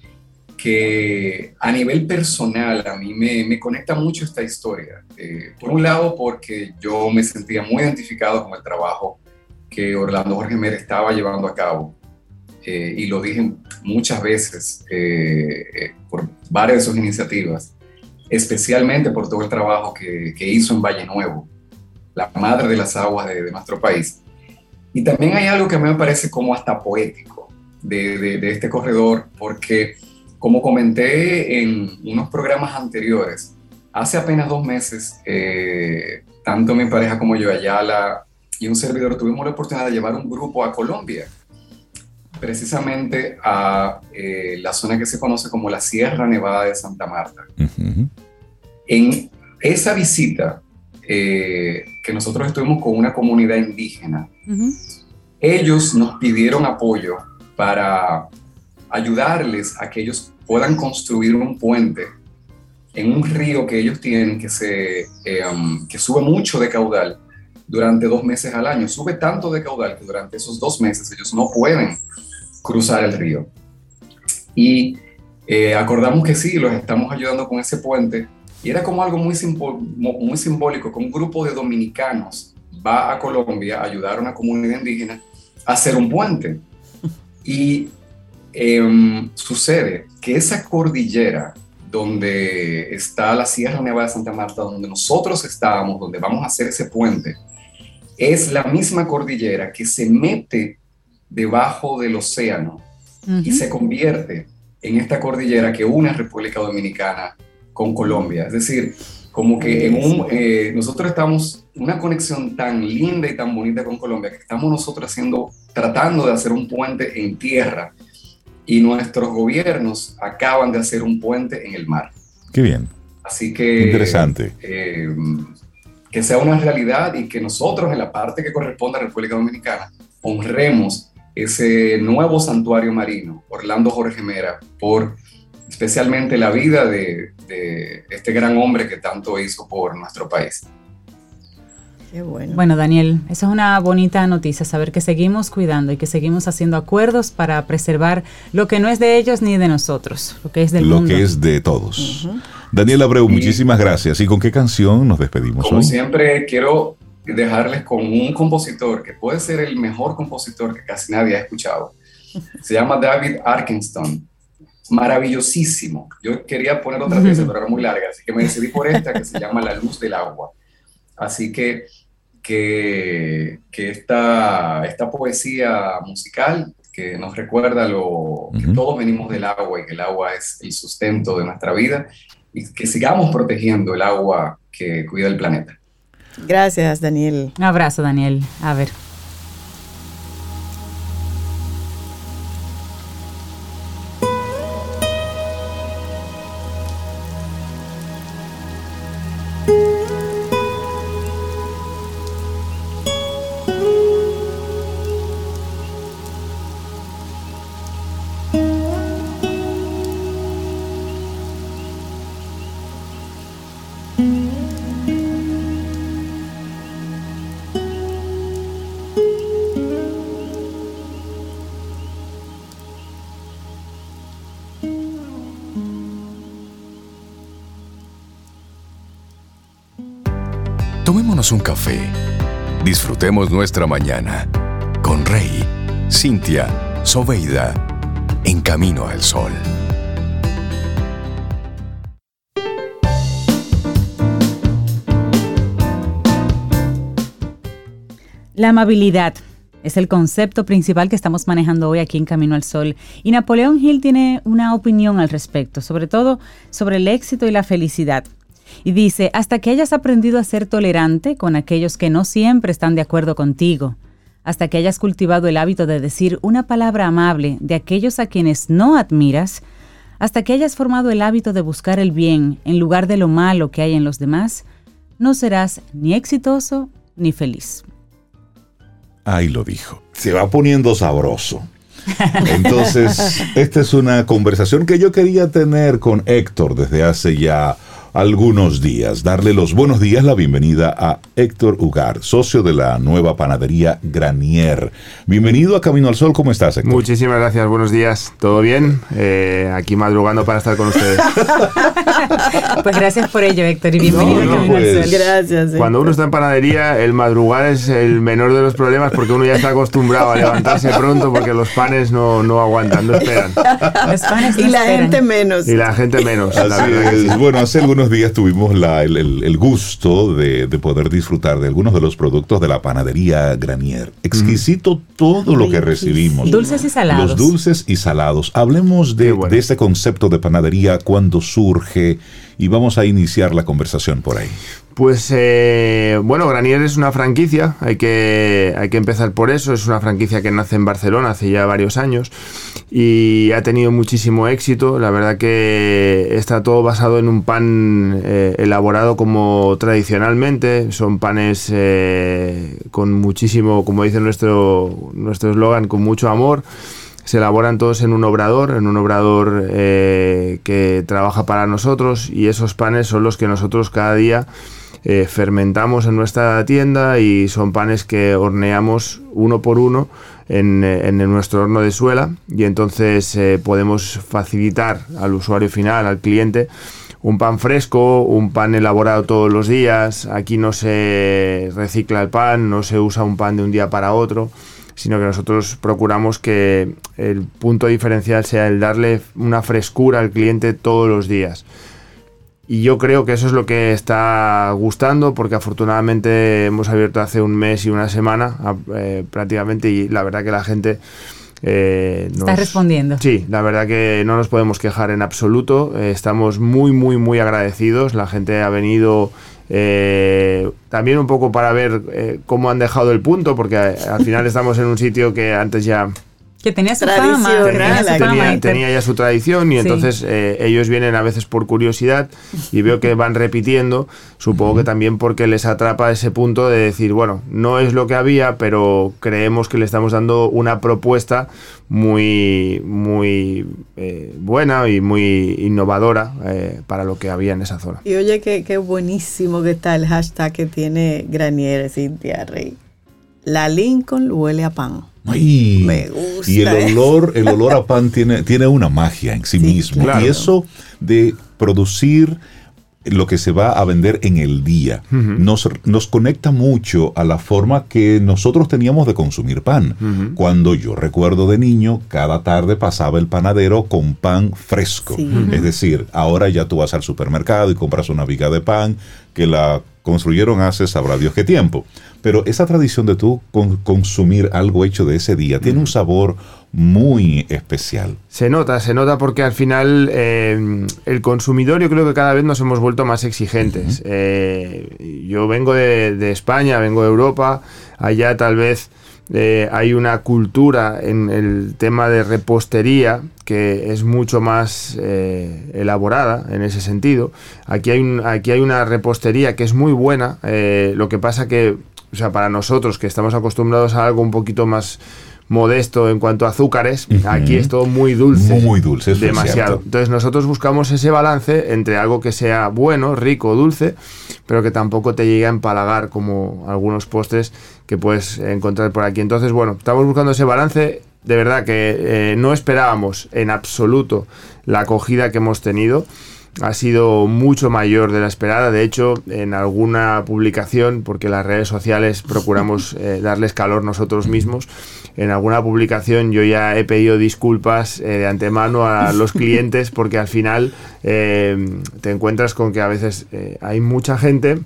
que a nivel personal a mí me, me conecta mucho esta historia. Eh, por un lado, porque yo me sentía muy identificado con el trabajo que Orlando Jorge Mer estaba llevando a cabo. Eh, y lo dije muchas veces eh, por varias de sus iniciativas, especialmente por todo el trabajo que, que, hizo en Valle Nuevo, la madre de las aguas de, de, nuestro país. Y también hay algo que a mí me parece como hasta poético de, de, de este corredor, porque como comenté en unos programas anteriores, hace apenas dos meses, eh, tanto mi pareja como yo, Ayala y un servidor, tuvimos la oportunidad de llevar un grupo a Colombia, precisamente a eh, la zona que se conoce como la Sierra Nevada de Santa Marta. En esa visita, eh, que nosotros estuvimos con una comunidad indígena, ellos nos pidieron apoyo para ayudarles a que ellos puedan construir un puente en un río que ellos tienen que, se, eh, um, que sube mucho de caudal durante dos meses al año. Sube tanto de caudal que durante esos dos meses ellos no pueden cruzar el río. Y eh, acordamos que sí, los estamos ayudando con ese puente. Y era como algo muy, muy simbólico, que un grupo de dominicanos va a Colombia a ayudar a una comunidad indígena a hacer un puente. Y Em, sucede que esa cordillera donde está la Sierra Nevada de Santa Marta, donde nosotros estábamos, donde vamos a hacer ese puente, es la misma cordillera que se mete debajo del océano y se convierte en esta cordillera que une a República Dominicana con Colombia. Es decir, como que en un, eh, nosotros estamos una conexión tan linda y tan bonita con Colombia que estamos nosotros haciendo, tratando de hacer un puente en tierra y nuestros gobiernos acaban de hacer un puente en el mar. Qué bien. Así que... Interesante. Eh, que sea una realidad y que nosotros en la parte que corresponde a República Dominicana honremos ese nuevo santuario marino, Orlando Jorge Mera, por especialmente la vida de, de este gran hombre que tanto hizo por nuestro país bueno. Daniel, esa es una bonita noticia, saber que seguimos cuidando y que seguimos haciendo acuerdos para preservar lo que no es de ellos ni de nosotros, lo que es del mundo. Lo que es de todos. Daniel Abreu, muchísimas gracias. ¿Y con qué canción nos despedimos Como siempre, quiero dejarles con un compositor que puede ser el mejor compositor que casi nadie ha escuchado. Se llama David Arkinston. Maravillosísimo. Yo quería poner otra pieza, [LAUGHS] pero era muy larga, así que me decidí por esta que se llama La Luz del Agua. Así que que, esta, esta poesía musical que nos recuerda lo, que todos venimos del agua y que el agua es el sustento de nuestra vida y que sigamos protegiendo el agua que cuida el planeta. Gracias, Daniel. Un abrazo, Daniel. A ver. Disfrutemos nuestra mañana con Rey, Cintia, Soveida, en camino al sol. La amabilidad es el concepto principal que estamos manejando hoy aquí en Camino al Sol. Y Napoleón Hill tiene una opinión al respecto, sobre todo sobre el éxito y la felicidad. Y dice, hasta que hayas aprendido a ser tolerante con aquellos que no siempre están de acuerdo contigo, hasta que hayas cultivado el hábito de decir una palabra amable de aquellos a quienes no admiras, hasta que hayas formado el hábito de buscar el bien en lugar de lo malo que hay en los demás, no serás ni exitoso ni feliz. Ahí lo dijo. Se va poniendo sabroso. Entonces, [LAUGHS] esta es una conversación que yo quería tener con Héctor desde hace ya algunos días. Darle los buenos días, la bienvenida a Héctor Ugar, socio de la nueva panadería Granier. Bienvenido a Camino al Sol, ¿cómo estás, Héctor? Muchísimas gracias, buenos días. ¿Todo bien? Eh, aquí madrugando para estar con ustedes. [LAUGHS] pues gracias por ello, Héctor, y bienvenido No, a no, Camino al pues, Sol. Gracias. Cuando uno está en panadería, el madrugar es el menor de los problemas porque uno ya está acostumbrado a levantarse pronto porque los panes no, no aguantan, no esperan. Los panes no Y la esperan. gente menos. Y la gente menos. Así es. Bueno, hace algunos días tuvimos la- el, el- gusto de, de poder disfrutar de algunos de los productos de la panadería Granier. Exquisito todo lo que recibimos. Dulces y salados. Los dulces y salados. Hablemos de, bueno. de este concepto de panadería, cuándo surge y vamos a iniciar la conversación por ahí. Pues eh, bueno, Granier es una franquicia, hay que, hay que empezar por eso, es una franquicia que nace en Barcelona hace ya varios años y ha tenido muchísimo éxito, la verdad que está todo basado en un pan eh, elaborado como tradicionalmente, son panes eh, con muchísimo, como dice nuestro nuestro eslogan, con mucho amor. Se elaboran todos en un obrador, en un obrador eh, que trabaja para nosotros y esos panes son los que nosotros cada día eh, fermentamos en nuestra tienda y son panes que horneamos uno por uno en, eh, en nuestro horno de suela y entonces eh, podemos facilitar al usuario final, al cliente, un pan fresco, un pan elaborado todos los días. Aquí no se recicla el pan, no se usa un pan de un día para otro, sino que nosotros procuramos que el punto diferencial sea el darle una frescura al cliente todos los días. Y yo creo que eso es lo que está gustando, porque afortunadamente hemos abierto hace un mes y una semana eh, prácticamente, y la verdad que la gente... eh, Está respondiendo. Sí, la verdad que no nos podemos quejar en absoluto. eh, estamos muy, muy, muy agradecidos. La gente ha venido eh, también un poco para ver cómo han dejado el punto, porque al final estamos en un sitio que antes ya Que tenía su fama. que Tenía tenía su la- fama, tenía, Héctor. tenía ya su tradición y Sí. entonces eh, ellos vienen a veces por curiosidad y veo que van repitiendo, supongo que también porque les atrapa ese punto de decir, bueno, no es lo que había, pero creemos que le estamos dando una propuesta muy, muy eh, buena y muy innovadora eh, para lo que había en esa zona. Y oye, qué, qué buenísimo que está el hashtag que tiene Granier, Cintia Rey. La Lincoln huele a pan. Ay, Me gusta Y el olor, el [LAUGHS] olor a pan tiene, tiene una magia en sí, mismo. claro. Y eso de producir lo que se va a vender en el día nos, nos conecta mucho a la forma que nosotros teníamos de consumir pan. Cuando yo recuerdo de niño, cada tarde pasaba el panadero con pan fresco. Sí. Es decir, ahora ya tú vas al supermercado y compras una viga de pan que la construyeron hace sabrá Dios qué tiempo. Pero esa tradición de tú con- consumir algo hecho de ese día tiene un sabor muy especial. Se nota, se nota porque al final eh, el consumidor yo creo que cada vez nos hemos vuelto más exigentes. Eh, yo vengo de, de España, vengo de Europa, allá tal vez eh, hay una cultura en el tema de repostería que es mucho más elaborada en ese sentido. Aquí hay, un- aquí hay una repostería que es muy buena, lo que pasa que, o sea, para nosotros que estamos acostumbrados a algo un poquito más modesto en cuanto a azúcares, Ujú. aquí es todo muy dulce. Muy dulce, eso es demasiado. cierto. Entonces nosotros buscamos ese balance entre algo que sea bueno, rico, dulce, pero que tampoco te llegue a empalagar como algunos postres que puedes encontrar por aquí. Entonces, bueno, estamos buscando ese balance. De verdad que eh, no esperábamos en absoluto la acogida que hemos tenido. Ha sido mucho mayor de la esperada. De hecho, en alguna publicación, porque las redes sociales procuramos [LAUGHS] eh, darles calor nosotros mismos, en alguna publicación yo ya he pedido disculpas eh, de antemano a [LAUGHS] los clientes porque al final eh, te encuentras con que a veces eh, hay mucha gente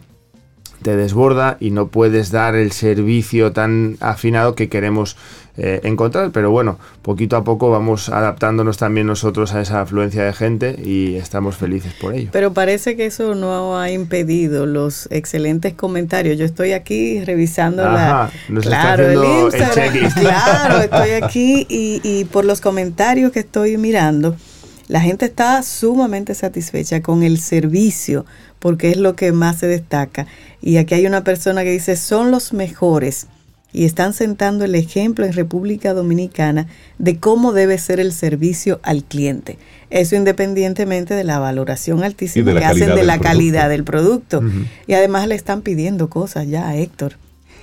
te desborda y no puedes dar el servicio tan afinado que queremos eh, encontrar. Pero bueno, poquito a poco vamos adaptándonos también nosotros a esa afluencia de gente y estamos felices por ello. Pero parece que eso no ha impedido los excelentes comentarios. Yo estoy aquí revisando la, Ajá, claro, el Instagram. [LAUGHS] Claro, estoy aquí y, y por los comentarios que estoy mirando, la gente está sumamente satisfecha con el servicio porque es lo que más se destaca. Y aquí hay una persona que dice, son los mejores y están sentando el ejemplo en República Dominicana de cómo debe ser el servicio al cliente. Eso independientemente de la valoración altísima la que hacen de la producto. calidad del producto. Y además le están pidiendo cosas ya a Héctor.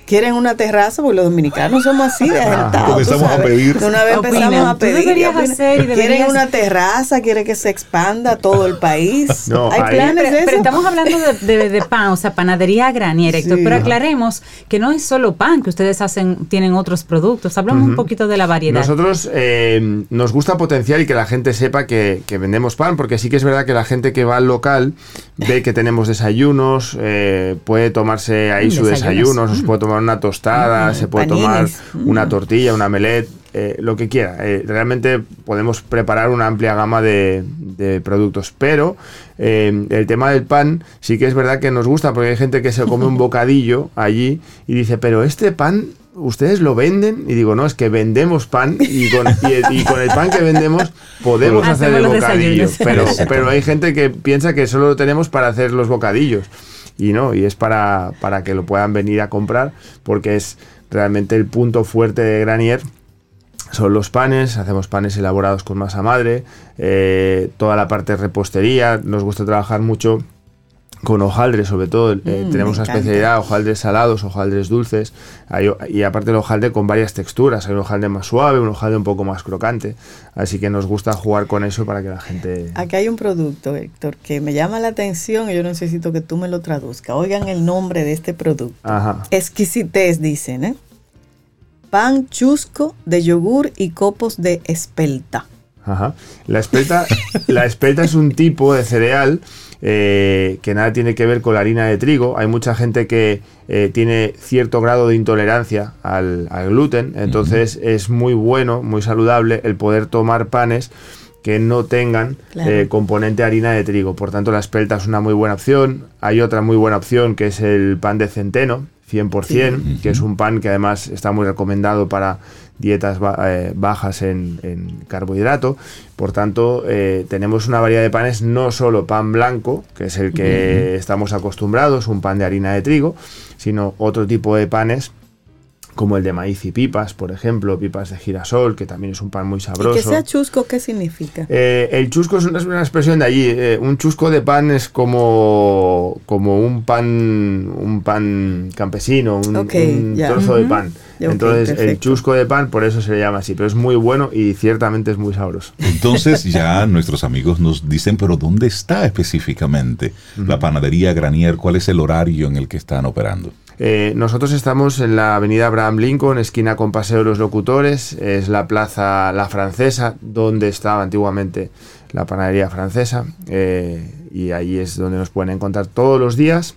Quieren una terraza, porque los dominicanos somos así de agitados, Comenzamos a pedir. De una vez Opinan, empezamos a pedir. deberías hacer y Quieren deberías- una terraza, quieren que se expanda todo el país. [LAUGHS] No, Hay ahí- planes Pero, de eso. pero estamos hablando de, de- de pan, o sea, panadería graniera, Héctor. Sí. Pero aclaremos que no es solo pan, que ustedes hacen, tienen otros productos. Hablamos un poquito de la variedad. Nosotros eh, nos gusta potenciar y que la gente sepa que, que vendemos pan, porque sí que es verdad que la gente que va al local ve que tenemos desayunos, eh, puede tomarse ahí Mm, su desayuno, se puede tomar una tostada, Mm, se puede panines. tomar Mm. una tortilla, una melet, eh, lo que quiera. Eh, realmente podemos preparar una amplia gama de, de productos, pero eh, el tema del pan sí que es verdad que nos gusta, porque hay gente que se come un [LAUGHS] bocadillo allí y dice, pero este pan ¿ustedes lo venden? Y digo, no, es que vendemos pan y con, y, y con el pan que vendemos podemos hacer el bocadillo. Pero, [LAUGHS] pero hay gente que piensa que solo lo tenemos para hacer los bocadillos. Y no, y es para, para que lo puedan venir a comprar, porque es realmente el punto fuerte de Granier. Son los panes, hacemos panes elaborados con masa madre, eh, toda la parte de repostería, nos gusta trabajar mucho con hojaldre sobre todo, eh, Mm, tenemos una especialidad, hojaldres salados, hojaldres dulces, hay y aparte el hojaldre con varias texturas, hay un hojaldre más suave, un hojaldre un poco más crocante, así que nos gusta jugar con eso para que la gente... Aquí hay un producto, Héctor, que me llama la atención y yo necesito que tú me lo traduzcas. Oigan el nombre de este producto. Ajá. Exquisitez, dicen, ¿eh? Pan chusco de yogur y copos de espelta. Ajá. La espelta, la espelta es un tipo de cereal eh, que nada tiene que ver con la harina de trigo. Hay mucha gente que eh, tiene cierto grado de intolerancia al, al gluten, entonces es muy bueno, muy saludable el poder tomar panes que no tengan Claro. eh, componente harina de trigo. Por tanto, la espelta es una muy buena opción. Hay otra muy buena opción que es el pan de centeno, 100%, que es un pan que además está muy recomendado para dietas ba- eh, bajas en, en carbohidrato. Por tanto, eh, tenemos una variedad de panes, no solo pan blanco, que es el que estamos acostumbrados, un pan de harina de trigo, sino otro tipo de panes como el de maíz y pipas, por ejemplo, pipas de girasol, que también es un pan muy sabroso. Y que sea chusco, ¿qué significa? Eh, el chusco es una, es una expresión de allí. eh, un chusco de pan es como, como un pan un pan campesino, un, Ok, un ya. trozo de Ujú. pan. Ya, ok, Entonces, el perfecto. chusco de pan, por eso se le llama así, pero es muy bueno y ciertamente es muy sabroso. Entonces ya [LAUGHS] nuestros amigos nos dicen, pero ¿dónde está específicamente la panadería Granier? ¿Cuál es el horario en el que están operando? Eh, nosotros estamos en la avenida Abraham Lincoln, esquina con Paseo de los Locutores, es la plaza La Francesa, donde estaba antiguamente la panadería francesa, eh, y ahí es donde nos pueden encontrar todos los días,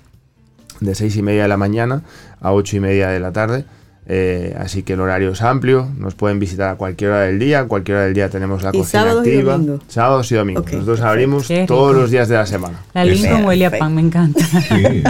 de seis y media de la mañana a ocho y media de la tarde. Eh, así que el horario es amplio, nos pueden visitar a cualquier hora del día, a cualquier hora del día tenemos la ¿Y cocina sábados y activa. domingo? Sábados y domingos. Ok, Nosotros abrimos todos los días de la semana. La Lincoln huele a pan, me encanta. [LAUGHS] Sí.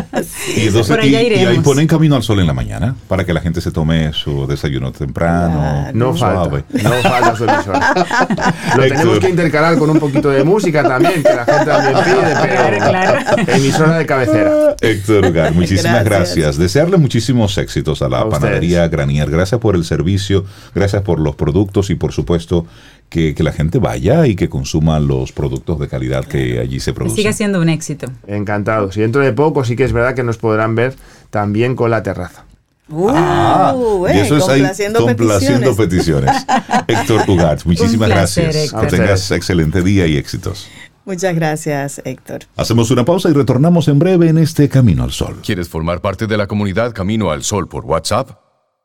Y, entonces, Por allá y- y ahí iremos. ponen camino al sol en la mañana para que la gente se tome su desayuno temprano. No suave. falta, no falta su emisora. [LAUGHS] Lo tenemos que intercalar con un poquito de música también, que la gente también pide, [LAUGHS] pero Claro, claro. emisora de cabecera. Héctor Ugar, muchísimas gracias. Gracias. Desearle muchísimos éxitos a la A ustedes. Granier. Gracias por el servicio, gracias por los productos y por supuesto que, que la gente vaya y que consuma los productos de calidad que allí se producen. siga siendo un éxito. Encantados. Y dentro de poco sí que es verdad que nos podrán ver también con la terraza. Uh, Ah, eh, y eso es ahí complaciendo complaciendo peticiones. peticiones. Héctor Ugart, [LAUGHS] muchísimas placer, gracias. Héctor. Que tengas excelente día y éxitos. Muchas gracias, Héctor. Hacemos una pausa y retornamos en breve en este Camino al Sol. ¿Quieres formar parte de la comunidad Camino al Sol por WhatsApp?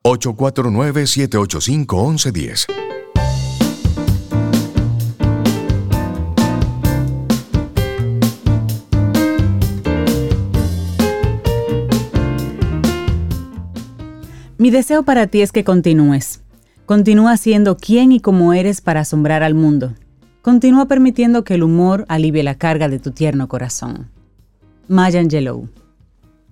849-785-1110. Mi deseo para ti es que continúes. Continúa siendo quien y como eres para asombrar al mundo. Continúa permitiendo que el humor alivie la carga de tu tierno corazón. Maya Angelou.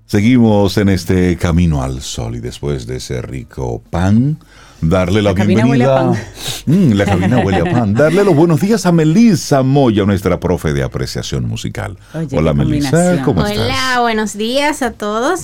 Seguimos en este Camino al Sol y después de ese rico pan, darle la, La cabina huele a bienvenida. Mm, la cabina huele a [LAUGHS] pan. Darle los buenos días a Melissa Moya, nuestra profe de apreciación musical. Oye, Hola Melissa. ¿cómo Hola, estás? buenos días a todos.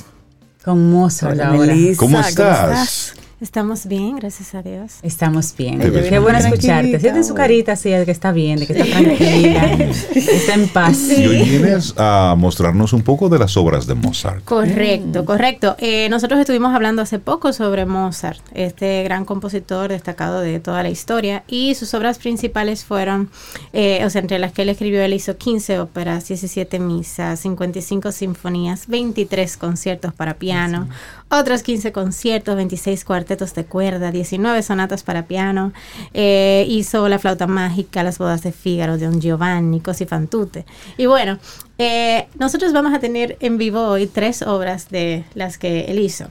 Con Mozart Hola. Melissa. ¿Cómo ¿cómo estás? Estamos bien, gracias a Dios. Estamos bien. Qué bueno escucharte. Siente en su carita así de que está bien, de que está tranquila, [LAUGHS] que está en paz. Y hoy vienes a mostrarnos un poco de las obras de Mozart. Correcto, correcto. Eh, nosotros estuvimos hablando hace poco sobre Mozart, este gran compositor destacado de toda la historia, y sus obras principales fueron, eh, o sea, entre las que él escribió, él hizo 15 óperas, 17 misas, 55 sinfonías, 23 conciertos para piano, otros 15 conciertos, 26 cuartetos de cuerda, 19 sonatas para piano, eh, hizo La flauta mágica, Las bodas de Fígaro, Don Giovanni, Cosi fan tutte. Y bueno, eh, nosotros vamos a tener en vivo hoy tres obras de las que él hizo.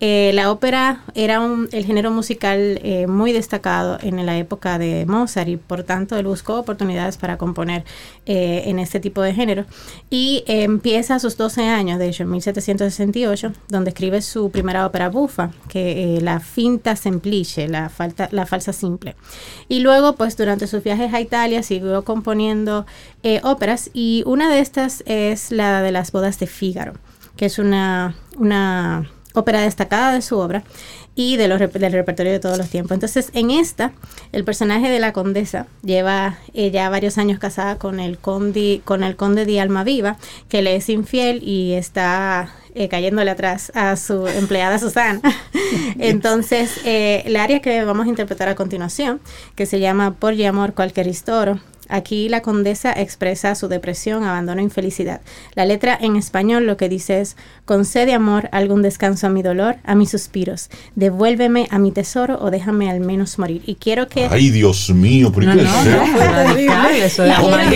Eh, la ópera era un- el género musical eh, muy destacado en la época de Mozart y por tanto él buscó oportunidades para componer eh, en este tipo de género. Y empieza a sus 12 años, de hecho en 1768, donde escribe su primera ópera bufa, que la finta semplice, la, falsa simple. Y luego pues durante sus viajes a Italia siguió componiendo óperas y una de estas es la de las bodas de Fígaro, que es una ópera destacada de su obra y de los, del repertorio de todos los tiempos. Entonces, en esta, el personaje de la condesa lleva eh, ya varios años casada con el, conde, con el conde de Almaviva, que le es infiel y está eh, cayéndole atrás a su empleada Susana. Entonces, eh, el área que vamos a interpretar a continuación, que se llama Por y amor cualquier ristoro, Aquí la condesa expresa su depresión, abandono e infelicidad. La letra en español lo que dice es, concede amor algún descanso a mi dolor, a mis suspiros, devuélveme a mi tesoro o déjame al menos morir. Y quiero que, Ay, Dios mío, ¿por No, qué no, no,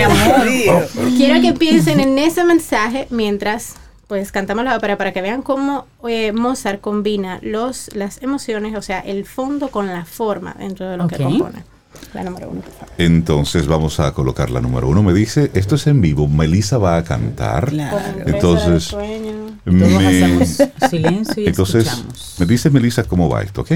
amor. quiero que piensen en ese mensaje mientras pues cantamos la ópera para que vean cómo eh, Mozart combina los, las emociones, o sea, el fondo con la forma dentro de lo que compone. La número uno, por favor. Entonces vamos a colocar la número uno. Me dice, esto es en vivo, Melissa va a cantar. Claro. Entonces, me, silencio y entonces escuchamos. me dice Melissa cómo va esto, ¿ok?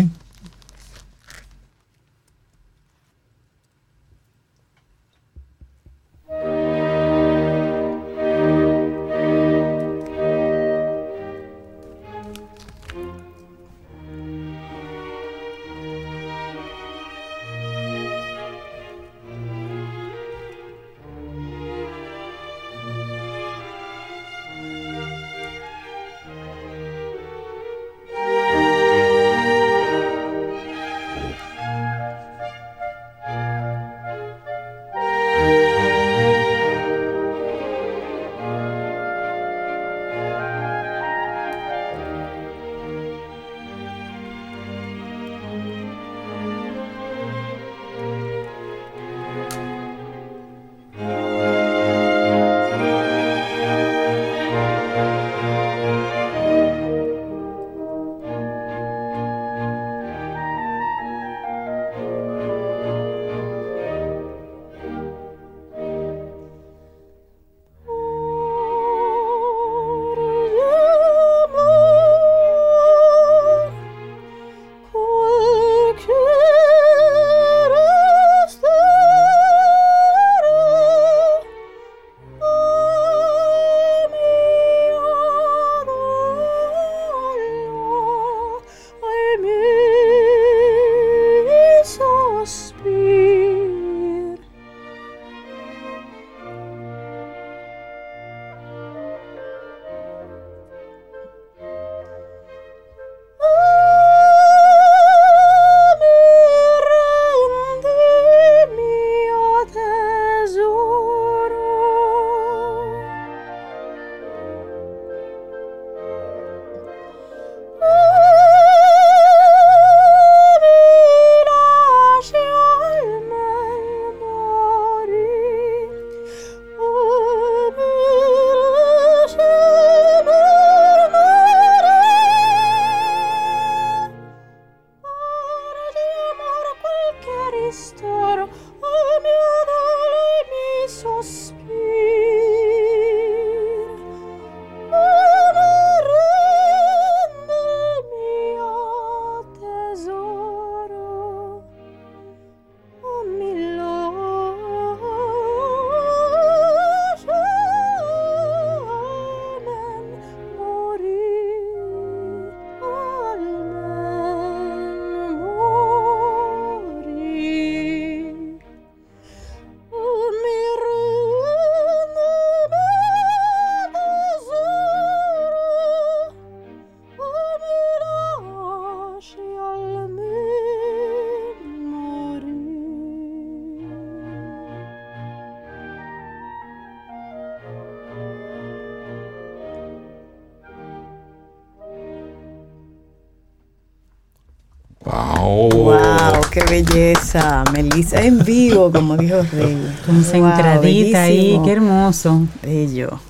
Melissa en vivo, como dijo [LAUGHS] Rey. Concentradita ahí, qué hermoso. Bello.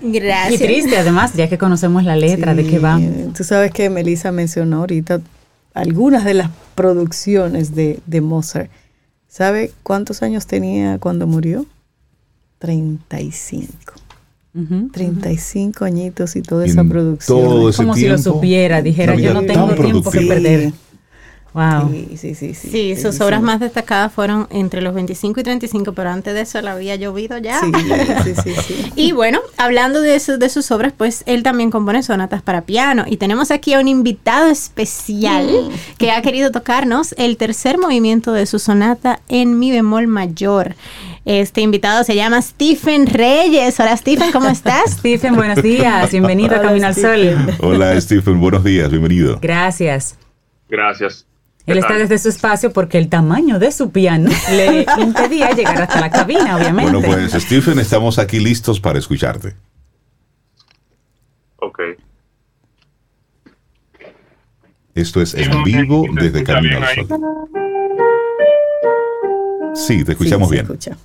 Y Gracias. triste además, ya que conocemos la letra de qué va. Tú sabes que Melissa mencionó ahorita algunas de las producciones de, de Mozart. ¿Sabe cuántos años tenía cuando murió? 35. Ujú. 35 añitos y toda esa producción. todo ese Como si lo supiera, dijera, yo no tengo tiempo que perder. Wow. Sí, sí, sí. Sí, Sí, sus obras más destacadas fueron entre los 25 y 35, pero antes de eso la había llovido ya. Sí, sí, sí, sí. [LAUGHS] Y bueno, hablando de, su- de sus obras, pues él también compone sonatas para piano. Y tenemos aquí a un invitado especial que ha querido tocarnos el tercer movimiento de su sonata en mi bemol mayor. Este invitado se llama Stephen Reyes. Hola Stephen, ¿cómo estás? [LAUGHS] Stephen, buenos días. Bienvenido a Camino al Sol. Hola, Stephen. Buenos días. Bienvenido. Gracias. Gracias. Él está desde su espacio porque el tamaño de su piano [LAUGHS] le impedía llegar hasta la cabina, obviamente. Bueno, pues, Stephen, estamos aquí listos para escucharte. Ok. Esto es en vivo ¿se desde Camino al? Sol. Sí, te escuchamos Sí, se bien. escucha.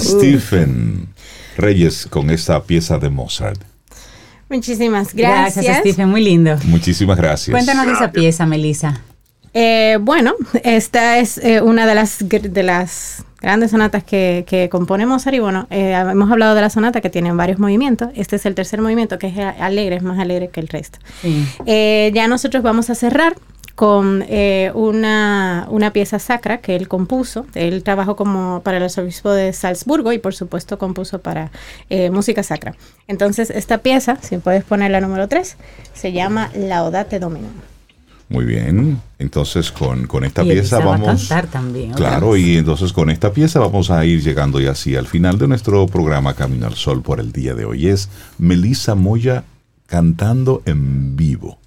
Stephen Reyes con esta pieza de Mozart. Muchísimas Gracias, gracias. Stephen, muy lindo. Muchísimas gracias. Cuéntanos de esa pieza, Melissa. Eh, bueno, esta es eh, una de las, de las grandes sonatas que, que compone Mozart y bueno, eh, hemos hablado de la sonata que tiene varios movimientos. Este es el tercer movimiento que es alegre, es más alegre que el resto. Sí. Eh, ya nosotros vamos a cerrar con eh, una, una pieza sacra que él compuso. Él trabajó como para el arzobispo de Salzburgo y por supuesto compuso para eh, música sacra. Entonces esta pieza, si puedes poner la número 3, se llama Laudate Dominum. Muy bien. Entonces con, con esta Y pieza Elisa va a vamos. cantar también, Claro, y entonces con esta pieza vamos a ir llegando ya así al final de nuestro programa Camino al Sol por el día de hoy. Es Melissa Moya cantando en vivo.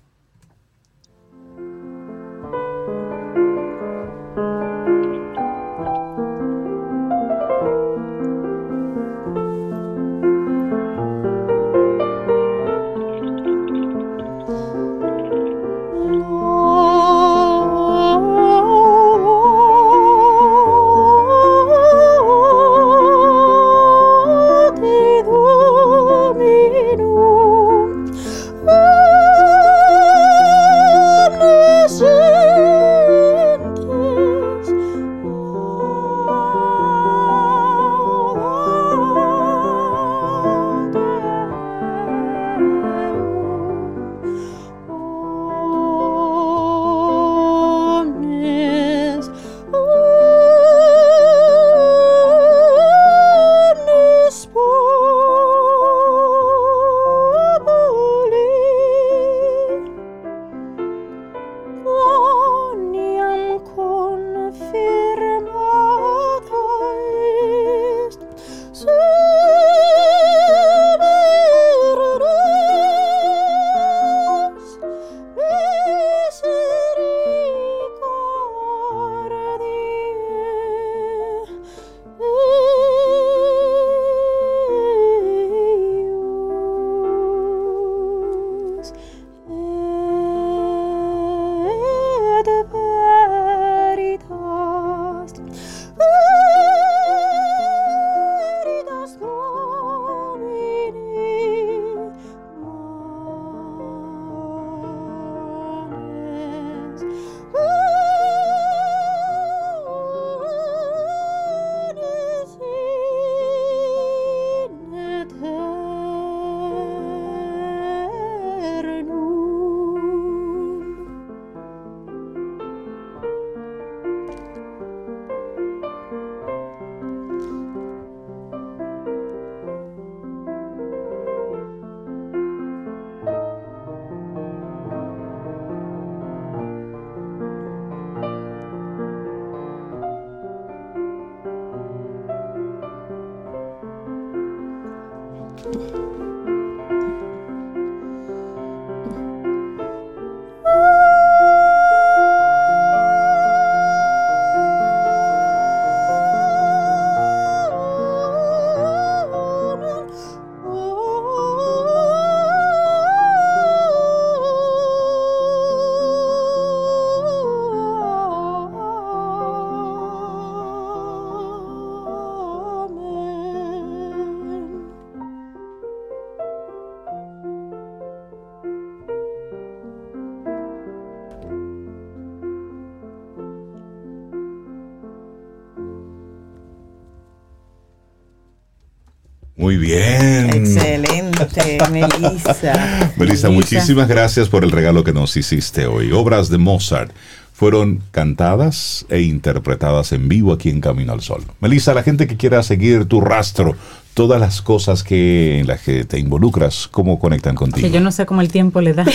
[LAUGHS] Melissa. Melissa, muchísimas gracias por el regalo que nos hiciste hoy. Obras de Mozart fueron cantadas e interpretadas en vivo aquí en Camino al Sol. Melissa, la gente que quiera seguir tu rastro, todas las cosas que, en las que te involucras, ¿cómo conectan contigo? Que yo no sé cómo el tiempo le da.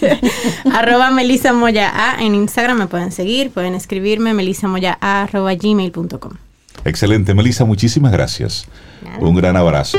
[LAUGHS] arroba Melissa Moya A en Instagram me pueden seguir, pueden escribirme melisamoya arroba gmail.com. Excelente, Melissa, muchísimas gracias. Un gran abrazo.